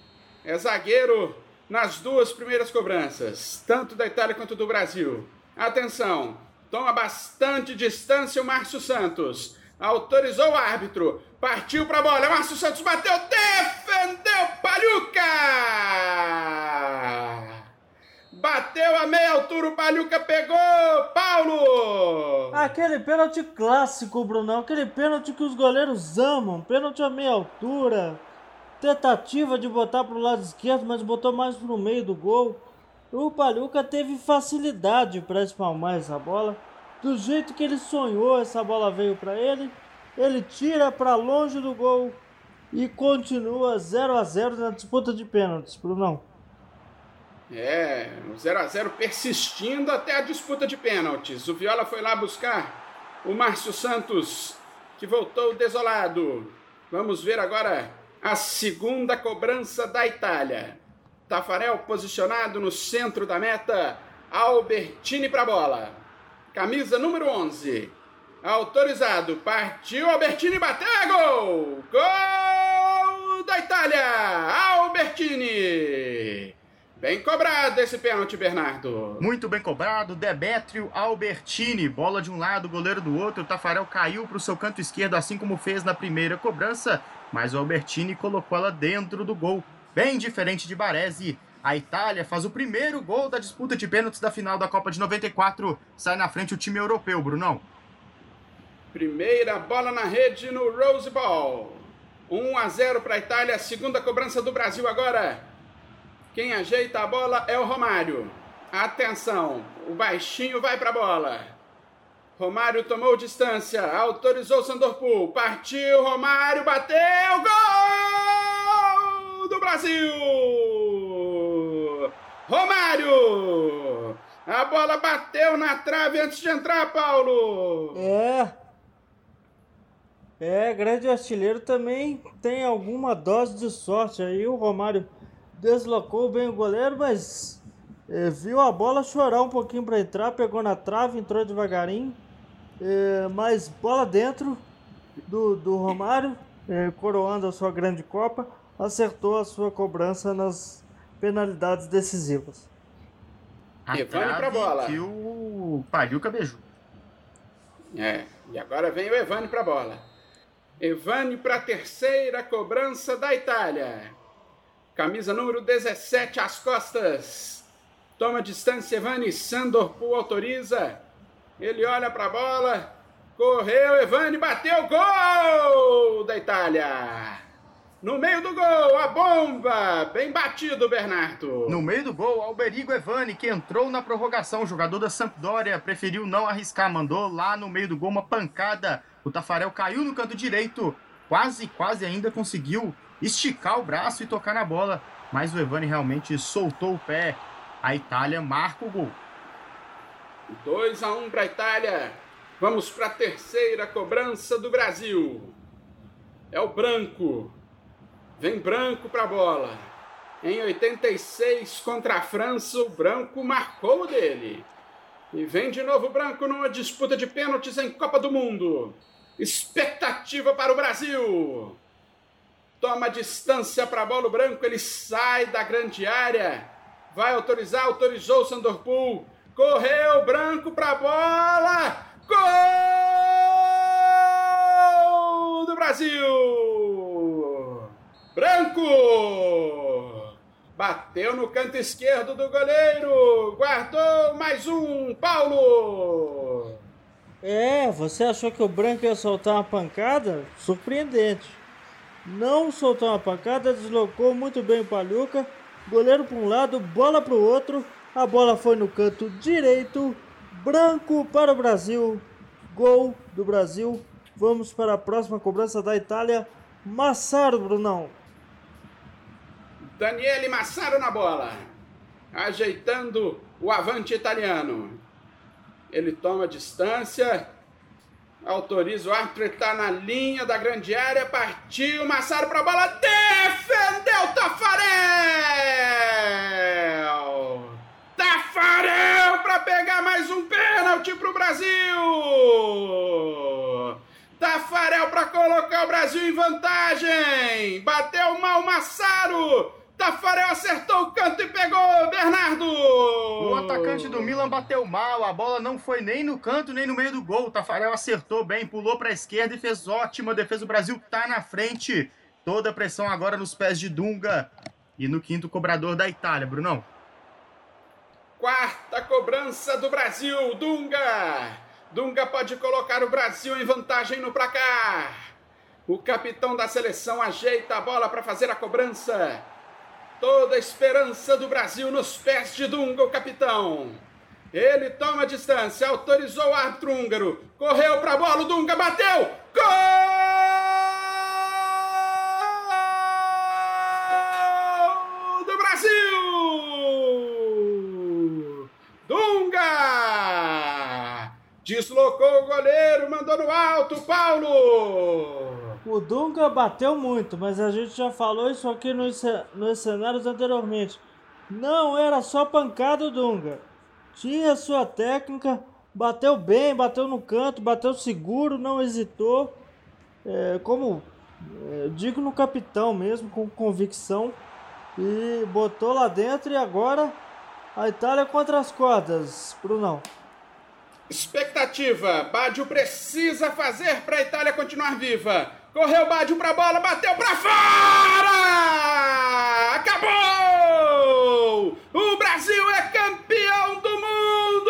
é zagueiro nas duas primeiras cobranças, tanto da Itália quanto do Brasil. Atenção, toma bastante distância o Márcio Santos. Autorizou o árbitro, partiu para a bola. Márcio Santos bateu, defendeu Paluca! Bateu a meia altura, o Paluca pegou, Paulo! Aquele pênalti clássico, Brunão, aquele pênalti que os goleiros amam, pênalti a meia altura tentativa de botar para o lado esquerdo, mas botou mais para o meio do gol. O Paluca teve facilidade para espalmar essa bola. Do jeito que ele sonhou, essa bola veio para ele. Ele tira para longe do gol e continua 0 a 0 na disputa de pênaltis, Brunão. É, 0 a 0 persistindo até a disputa de pênaltis. O Viola foi lá buscar o Márcio Santos, que voltou desolado. Vamos ver agora a segunda cobrança da Itália. Tafarel posicionado no centro da meta. Albertini para a bola. Camisa número 11. Autorizado. Partiu. Albertini bateu. Gol! Gol da Itália. Albertini. Bem cobrado esse pênalti, Bernardo. Muito bem cobrado. Demetrio Albertini. Bola de um lado, goleiro do outro. O Tafarel caiu para o seu canto esquerdo, assim como fez na primeira cobrança mas o Albertini colocou ela dentro do gol, bem diferente de Baresi. A Itália faz o primeiro gol da disputa de pênaltis da final da Copa de 94. Sai na frente o time europeu, Brunão. Primeira bola na rede no Rose Bowl. 1 a 0 para a Itália, segunda cobrança do Brasil agora. Quem ajeita a bola é o Romário. Atenção, o baixinho vai para a bola. Romário tomou distância, autorizou Sandorpool, partiu, Romário bateu, gol do Brasil! Romário! A bola bateu na trave antes de entrar, Paulo! É. É, grande artilheiro também tem alguma dose de sorte aí. O Romário deslocou bem o goleiro, mas é, viu a bola chorar um pouquinho para entrar, pegou na trave, entrou devagarinho, é, mas bola dentro do, do Romário, é, coroando a sua grande Copa, acertou a sua cobrança nas penalidades decisivas. A Evane pra bola. que o Pariuca beijou. É, e agora vem o Evane para a bola. Evane para a terceira cobrança da Itália. Camisa número 17 às costas. Toma distância, Evane. Sandor Pool autoriza. Ele olha para a bola. Correu, Evane, bateu, gol da Itália. No meio do gol, a bomba! Bem batido, Bernardo. No meio do gol, Alberigo Evani, que entrou na prorrogação, jogador da Sampdoria, preferiu não arriscar, mandou lá no meio do gol uma pancada. O Tafarel caiu no canto direito, quase, quase ainda conseguiu esticar o braço e tocar na bola, mas o Evani realmente soltou o pé. A Itália marca o gol. 2 a 1 para a Itália. Vamos para a terceira cobrança do Brasil. É o branco. Vem branco para a bola. Em 86 contra a França, o branco marcou o dele. E vem de novo branco numa disputa de pênaltis em Copa do Mundo. Expectativa para o Brasil. Toma distância para a bola o branco, ele sai da grande área. Vai autorizar, autorizou o Sandorpool. Correu branco para a bola. Gol do Brasil! Branco! Bateu no canto esquerdo do goleiro. Guardou mais um, Paulo! É, você achou que o Branco ia soltar uma pancada? Surpreendente. Não soltou uma pancada, deslocou muito bem o Paluca. Goleiro para um lado, bola para o outro. A bola foi no canto direito. Branco para o Brasil. Gol do Brasil. Vamos para a próxima cobrança da Itália. Massaro, Brunão. Daniele Massaro na bola. Ajeitando o avante italiano. Ele toma distância. Autoriza o árbitro, está na linha da grande área. Partiu, Massaro para a bola. Defendeu Tafarel! Tafarel para pegar mais um pênalti para o Brasil! Tafarel para colocar o Brasil em vantagem! Bateu mal Massaro! Tafarel acertou o canto e pegou, Bernardo! O atacante do Milan bateu mal, a bola não foi nem no canto nem no meio do gol. O Tafarel acertou bem, pulou para a esquerda e fez ótima defesa. O Brasil tá na frente. Toda a pressão agora nos pés de Dunga e no quinto cobrador da Itália, Brunão. Quarta cobrança do Brasil, Dunga! Dunga pode colocar o Brasil em vantagem no placar. O capitão da seleção ajeita a bola para fazer a cobrança. Toda a esperança do Brasil nos pés de Dunga, o capitão. Ele toma a distância, autorizou o árbitro húngaro. Correu para a bola, o Dunga bateu. Gol do Brasil! Dunga! Deslocou o goleiro, mandou no alto, Paulo! O Dunga bateu muito, mas a gente já falou isso aqui nos, nos cenários anteriormente. Não era só pancada o Dunga. Tinha sua técnica, bateu bem, bateu no canto, bateu seguro, não hesitou. É, como é, digo no capitão mesmo, com convicção. E botou lá dentro e agora a Itália contra as cordas, Brunão. Expectativa, Badio precisa fazer para a Itália continuar viva. Correu Badio para a bola, bateu para fora! Acabou! O Brasil é campeão do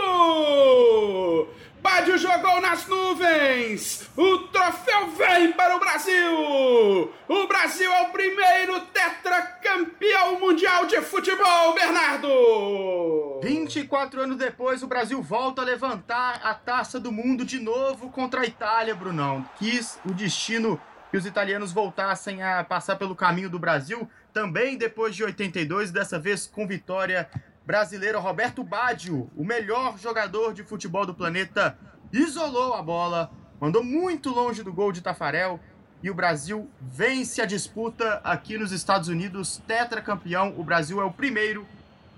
mundo! Badio jogou nas nuvens! O troféu vem para o Brasil! O Brasil é o primeiro tetracampeão mundial de futebol, Bernardo! 24 anos depois, o Brasil volta a levantar a taça do mundo de novo contra a Itália, Brunão. Quis o destino que os italianos voltassem a passar pelo caminho do Brasil, também depois de 82, dessa vez com vitória brasileira. Roberto Baggio, o melhor jogador de futebol do planeta, isolou a bola, mandou muito longe do gol de Tafarel e o Brasil vence a disputa aqui nos Estados Unidos, tetracampeão. O Brasil é o primeiro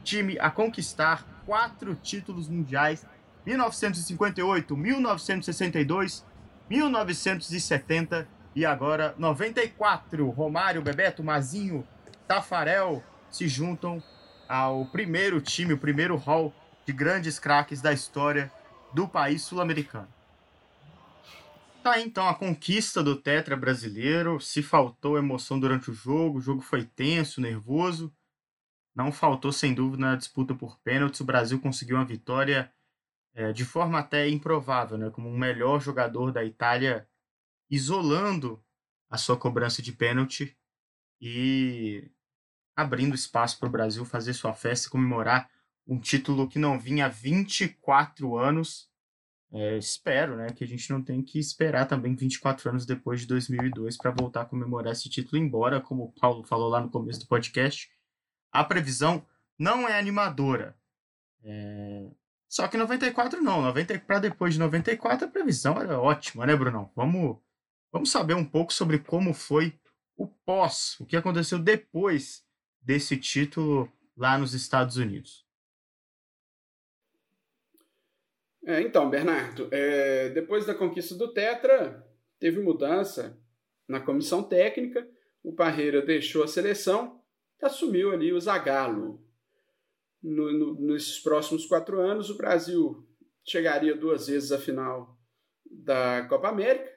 time a conquistar quatro títulos mundiais: 1958, 1962, 1970 e agora 94. Romário, Bebeto, Mazinho, Tafarel se juntam ao primeiro time, o primeiro hall de grandes craques da história do país sul-americano. Tá aí, então a conquista do Tetra brasileiro. Se faltou emoção durante o jogo, o jogo foi tenso, nervoso. Não faltou, sem dúvida, na disputa por pênaltis. O Brasil conseguiu uma vitória é, de forma até improvável, né? como o melhor jogador da Itália, isolando a sua cobrança de pênalti e abrindo espaço para o Brasil fazer sua festa e comemorar um título que não vinha há 24 anos. É, espero né, que a gente não tenha que esperar também 24 anos depois de 2002 para voltar a comemorar esse título, embora, como o Paulo falou lá no começo do podcast, a previsão não é animadora. É... Só que 94 não, 90 para depois de 94 a previsão era ótima, né, Brunão? Vamos, vamos saber um pouco sobre como foi o pós, o que aconteceu depois desse título lá nos Estados Unidos. É, então, Bernardo, é, depois da conquista do Tetra, teve mudança na comissão técnica. O Parreira deixou a seleção e assumiu ali o Zagallo. No, no, nesses próximos quatro anos, o Brasil chegaria duas vezes à final da Copa América,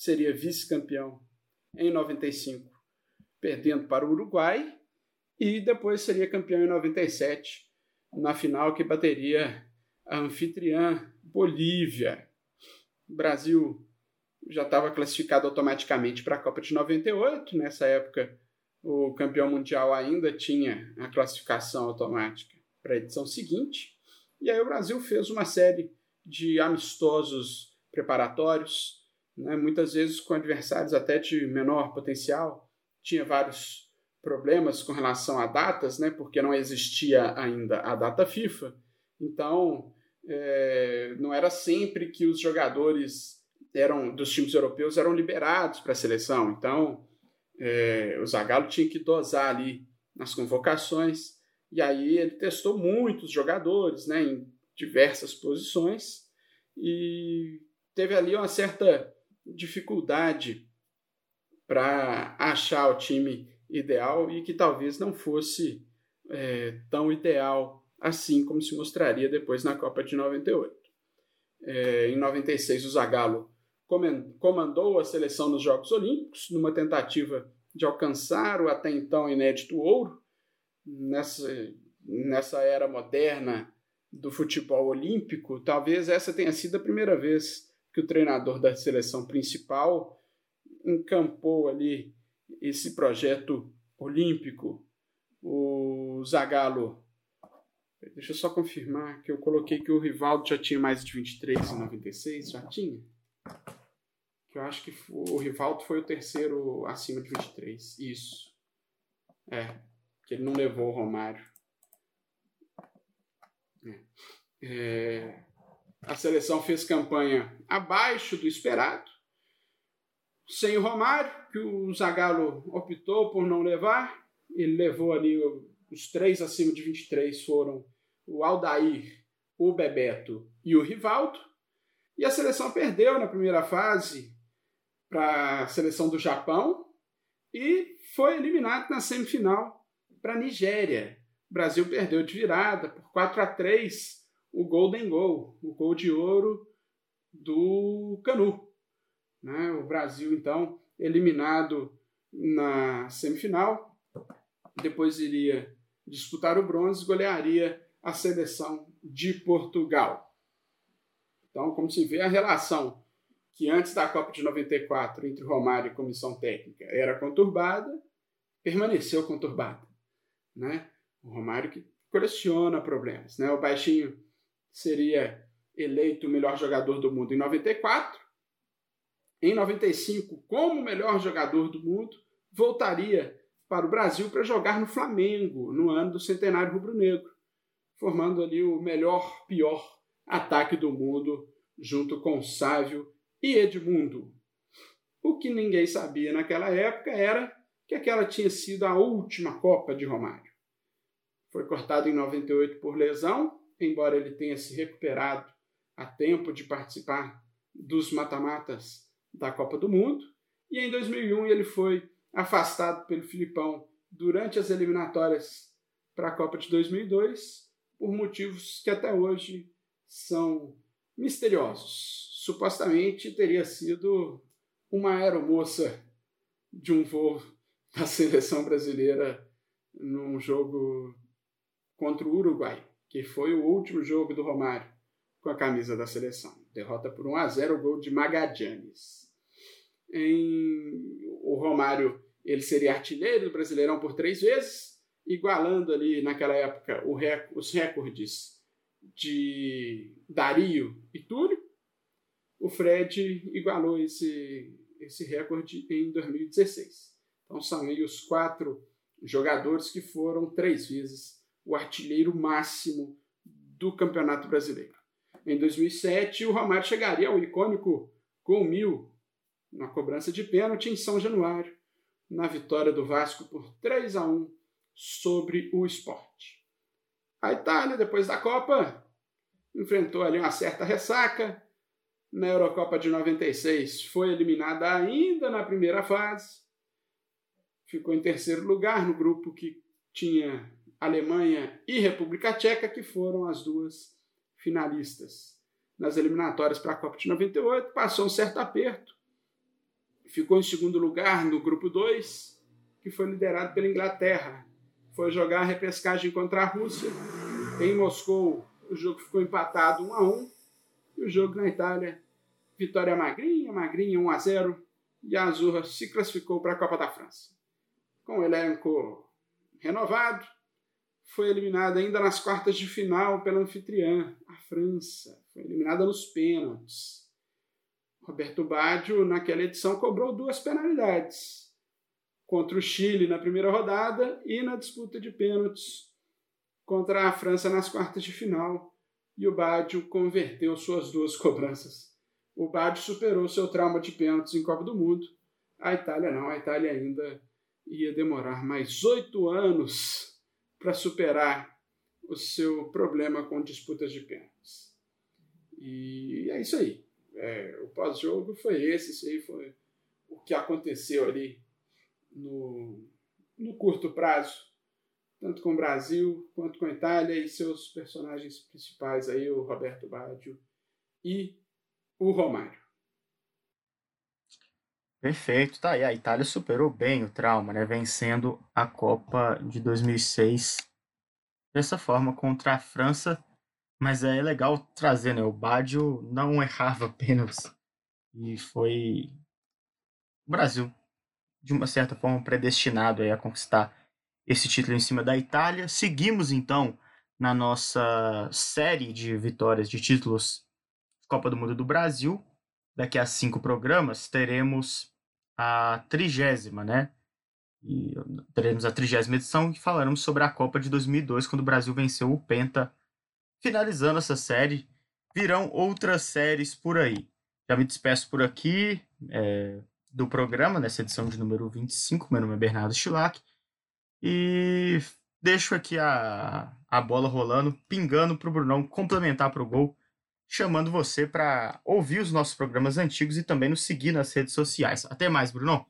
seria vice-campeão em 95, perdendo para o Uruguai, e depois seria campeão em 97, na final que bateria a anfitriã Bolívia. O Brasil já estava classificado automaticamente para a Copa de 98, nessa época o campeão mundial ainda tinha a classificação automática para a edição seguinte. E aí o Brasil fez uma série de amistosos preparatórios, né, muitas vezes com adversários até de menor potencial. Tinha vários problemas com relação a datas, né, porque não existia ainda a data FIFA. Então, é, não era sempre que os jogadores eram dos times europeus eram liberados para a seleção. Então, é, o Zagallo tinha que dosar ali nas convocações. E aí ele testou muitos jogadores, né, em diversas posições e teve ali uma certa dificuldade para achar o time ideal e que talvez não fosse é, tão ideal assim como se mostraria depois na Copa de 98. É, em 96, o Zagallo comandou a seleção nos Jogos Olímpicos, numa tentativa de alcançar o até então inédito ouro, nessa, nessa era moderna do futebol olímpico, talvez essa tenha sido a primeira vez que o treinador da seleção principal encampou ali esse projeto olímpico. O Zagallo, deixa eu só confirmar que eu coloquei que o Rivaldo já tinha mais de 23 em 96, já tinha? Que eu acho que o Rivaldo foi o terceiro acima de 23, isso. É, que ele não levou o Romário. É. É, a seleção fez campanha abaixo do esperado, sem o Romário, que o Zagallo optou por não levar. Ele levou ali os três acima de 23 foram o Aldair, o Bebeto e o Rivaldo. E a seleção perdeu na primeira fase para a seleção do Japão e foi eliminado na semifinal para a Nigéria. O Brasil perdeu de virada por 4 a 3 o Golden Goal, o gol de ouro do Canu. Né? O Brasil, então, eliminado na semifinal, depois iria disputar o bronze, golearia a seleção de Portugal. Então, como se vê, a relação que antes da Copa de 94 entre Romário e comissão técnica era conturbada, permaneceu conturbada. Né? O Romário que coleciona problemas. Né? O Baixinho seria eleito o melhor jogador do mundo em 94, em 95, como melhor jogador do mundo, voltaria para o Brasil para jogar no Flamengo, no ano do centenário rubro-negro, formando ali o melhor, pior ataque do mundo, junto com Sávio e Edmundo. O que ninguém sabia naquela época era que aquela tinha sido a última Copa de Romário. foi cortado em 98 por lesão, embora ele tenha se recuperado a tempo de participar dos mata-matas da Copa do Mundo. E em 2001 ele foi afastado pelo Filipão durante as eliminatórias para a Copa de 2002 por motivos que até hoje são misteriosos. Supostamente teria sido uma aeromoça de um voo da seleção brasileira num jogo contra o Uruguai, que foi o último jogo do Romário com a camisa da seleção. Derrota por 1 a 0 o gol de Magadianes. Em... O Romário ele seria artilheiro do Brasileirão por três vezes, igualando ali naquela época rec... os recordes de Dario e Túlio. O Fred igualou esse, esse recorde em 2016. Então são aí os quatro jogadores que foram três vezes o artilheiro máximo do Campeonato Brasileiro. Em 2007, o Romário chegaria ao icônico gol mil na cobrança de pênalti em São Januário, na vitória do Vasco por 3 a 1 sobre o esporte. A Itália, depois da Copa, enfrentou ali uma certa ressaca. Na Eurocopa de 96 foi eliminada ainda na primeira fase. Ficou em terceiro lugar no grupo que tinha Alemanha e República Tcheca, que foram as duas finalistas. Nas eliminatórias para a Copa de 98, passou um certo aperto. Ficou em segundo lugar no grupo 2, que foi liderado pela Inglaterra. Foi jogar a repescagem contra a Rússia. Em Moscou, o jogo ficou empatado 1 a 1 E o jogo na Itália, vitória magrinha, magrinha 1 a 0 E a Azurra se classificou para a Copa da França. Com o elenco renovado, foi eliminada ainda nas quartas de final pela anfitriã, a França. Foi eliminada nos pênaltis. Roberto Baggio, naquela edição, cobrou duas penalidades. Contra o Chile na primeira rodada e na disputa de pênaltis contra a França nas quartas de final. E o Baggio converteu suas duas cobranças. O Baggio superou seu trauma de pênaltis em Copa do Mundo. A Itália não, a Itália ainda ia demorar mais oito anos para superar o seu problema com disputas de pênaltis. E é isso aí. É, o pós-jogo foi esse, isso aí foi o que aconteceu ali no, no curto prazo, tanto com o Brasil quanto com a Itália e seus personagens principais aí, o Roberto Baggio e o Romário. Perfeito, tá aí. A Itália superou bem o trauma, né? Vencendo a Copa de 2006 dessa forma contra a França. Mas é legal trazer, né? O Baggio não errava pênaltis e foi o Brasil, de uma certa forma, predestinado a conquistar esse título em cima da Itália. Seguimos então na nossa série de vitórias de títulos Copa do Mundo do Brasil. Daqui a cinco programas teremos a trigésima, né? E teremos a trigésima edição e falaremos sobre a Copa de 2002, quando o Brasil venceu o Penta. Finalizando essa série, virão outras séries por aí. Já me despeço por aqui é, do programa, nessa edição de número 25. Meu nome é Bernardo Stilac. E deixo aqui a, a bola rolando, pingando para o Brunão complementar para o gol chamando você para ouvir os nossos programas antigos e também nos seguir nas redes sociais. Até mais, Bruno.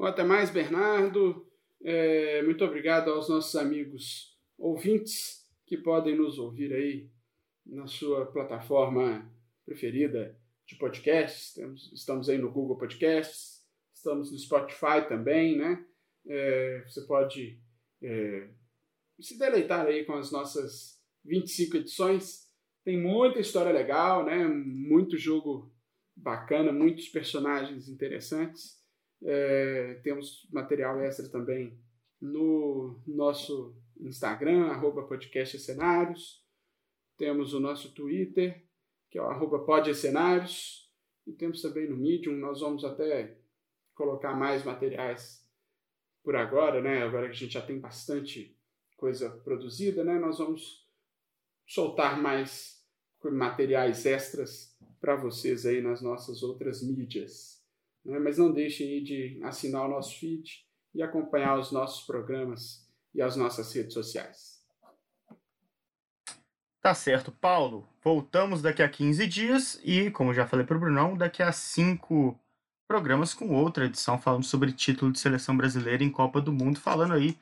Até mais, Bernardo. É, muito obrigado aos nossos amigos ouvintes que podem nos ouvir aí na sua plataforma preferida de podcasts. Estamos aí no Google Podcasts, estamos no Spotify também, né? É, você pode é, se deleitar aí com as nossas 25 edições tem muita história legal, né? Muito jogo bacana, muitos personagens interessantes. É, temos material extra também no nosso Instagram, arroba podcast. Temos o nosso Twitter, que é o arroba. E temos também no Medium, nós vamos até colocar mais materiais por agora, né? Agora que a gente já tem bastante coisa produzida, né? Nós vamos soltar mais materiais extras para vocês aí nas nossas outras mídias. Né? Mas não deixem de assinar o nosso feed e acompanhar os nossos programas e as nossas redes sociais. Tá certo, Paulo. Voltamos daqui a 15 dias e, como já falei para o Brunão, daqui a cinco programas com outra edição falando sobre título de seleção brasileira em Copa do Mundo, falando aí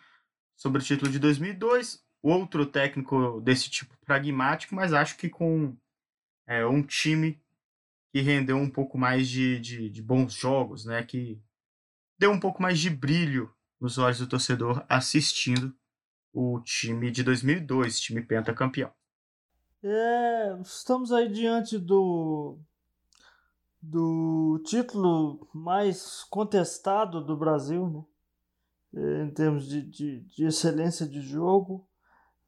sobre o título de 2002, outro técnico desse tipo pragmático, mas acho que com é, um time que rendeu um pouco mais de, de, de, bons jogos, né? Que deu um pouco mais de brilho nos olhos do torcedor assistindo o time de 2002, time pentacampeão. É, estamos aí diante do do título mais contestado do Brasil, né? Em termos de, de, de excelência de jogo,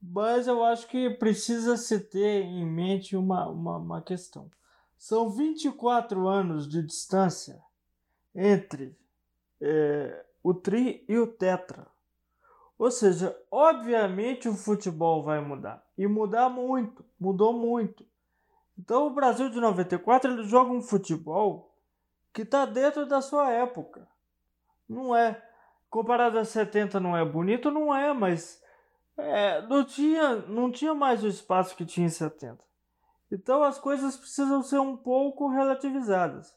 mas eu acho que precisa se ter em mente uma, uma, uma questão. São 24 anos de distância entre é, o Tri e o Tetra. Ou seja, obviamente o futebol vai mudar. E mudar muito, mudou muito. Então o Brasil de 94 ele joga um futebol que está dentro da sua época. Não é. Comparado a 70 não é bonito, não é, mas é, não, tinha, não tinha mais o espaço que tinha em 70. Então as coisas precisam ser um pouco relativizadas.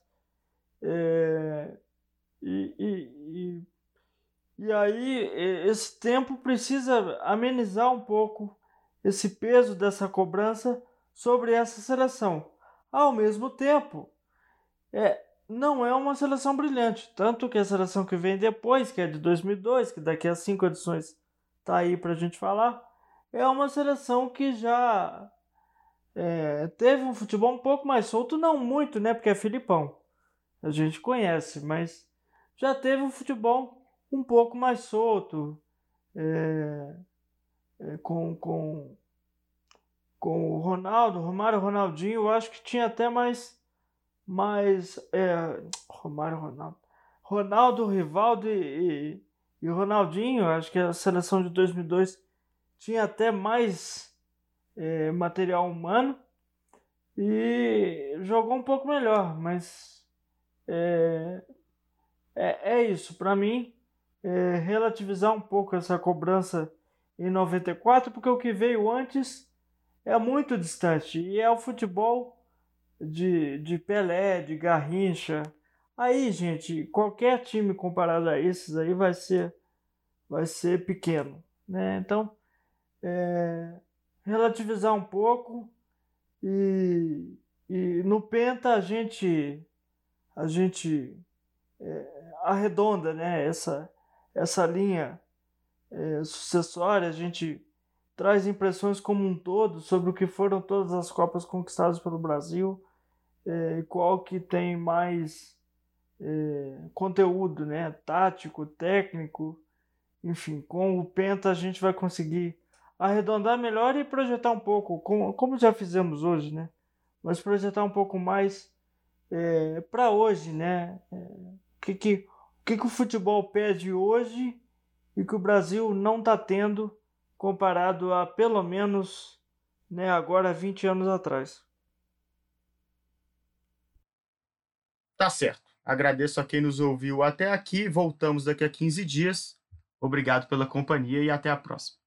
É, e, e, e, e aí esse tempo precisa amenizar um pouco esse peso dessa cobrança sobre essa seleção. Ao mesmo tempo, é, não é uma seleção brilhante, tanto que a seleção que vem depois, que é de 2002, que daqui a cinco edições está aí para a gente falar, é uma seleção que já é, teve um futebol um pouco mais solto, não muito, né? Porque é Filipão, a gente conhece, mas já teve um futebol um pouco mais solto, é, é, com, com com o Ronaldo, Romário, Ronaldinho, eu acho que tinha até mais mais é, Romário, Ronaldo, Ronaldo, Rivaldo e, e, e Ronaldinho, acho que a seleção de 2002 tinha até mais é, material humano e jogou um pouco melhor, mas é, é, é isso, para mim, é relativizar um pouco essa cobrança em 94, porque o que veio antes é muito distante. E é o futebol de, de Pelé, de Garrincha. Aí, gente, qualquer time comparado a esses aí vai ser, vai ser pequeno. Né? Então, é, relativizar um pouco e, e no Penta a gente, a gente é, arredonda né? essa, essa linha é, sucessória, a gente traz impressões como um todo sobre o que foram todas as Copas conquistadas pelo Brasil é, qual que tem mais é, conteúdo, né? tático, técnico, enfim, com o Penta a gente vai conseguir arredondar melhor e projetar um pouco, como, como já fizemos hoje, né? Mas projetar um pouco mais é, para hoje, né? É, que, que, o que, que o futebol pede hoje e que o Brasil não está tendo comparado a pelo menos né, agora 20 anos atrás. Tá certo. Agradeço a quem nos ouviu até aqui. Voltamos daqui a 15 dias. Obrigado pela companhia e até a próxima.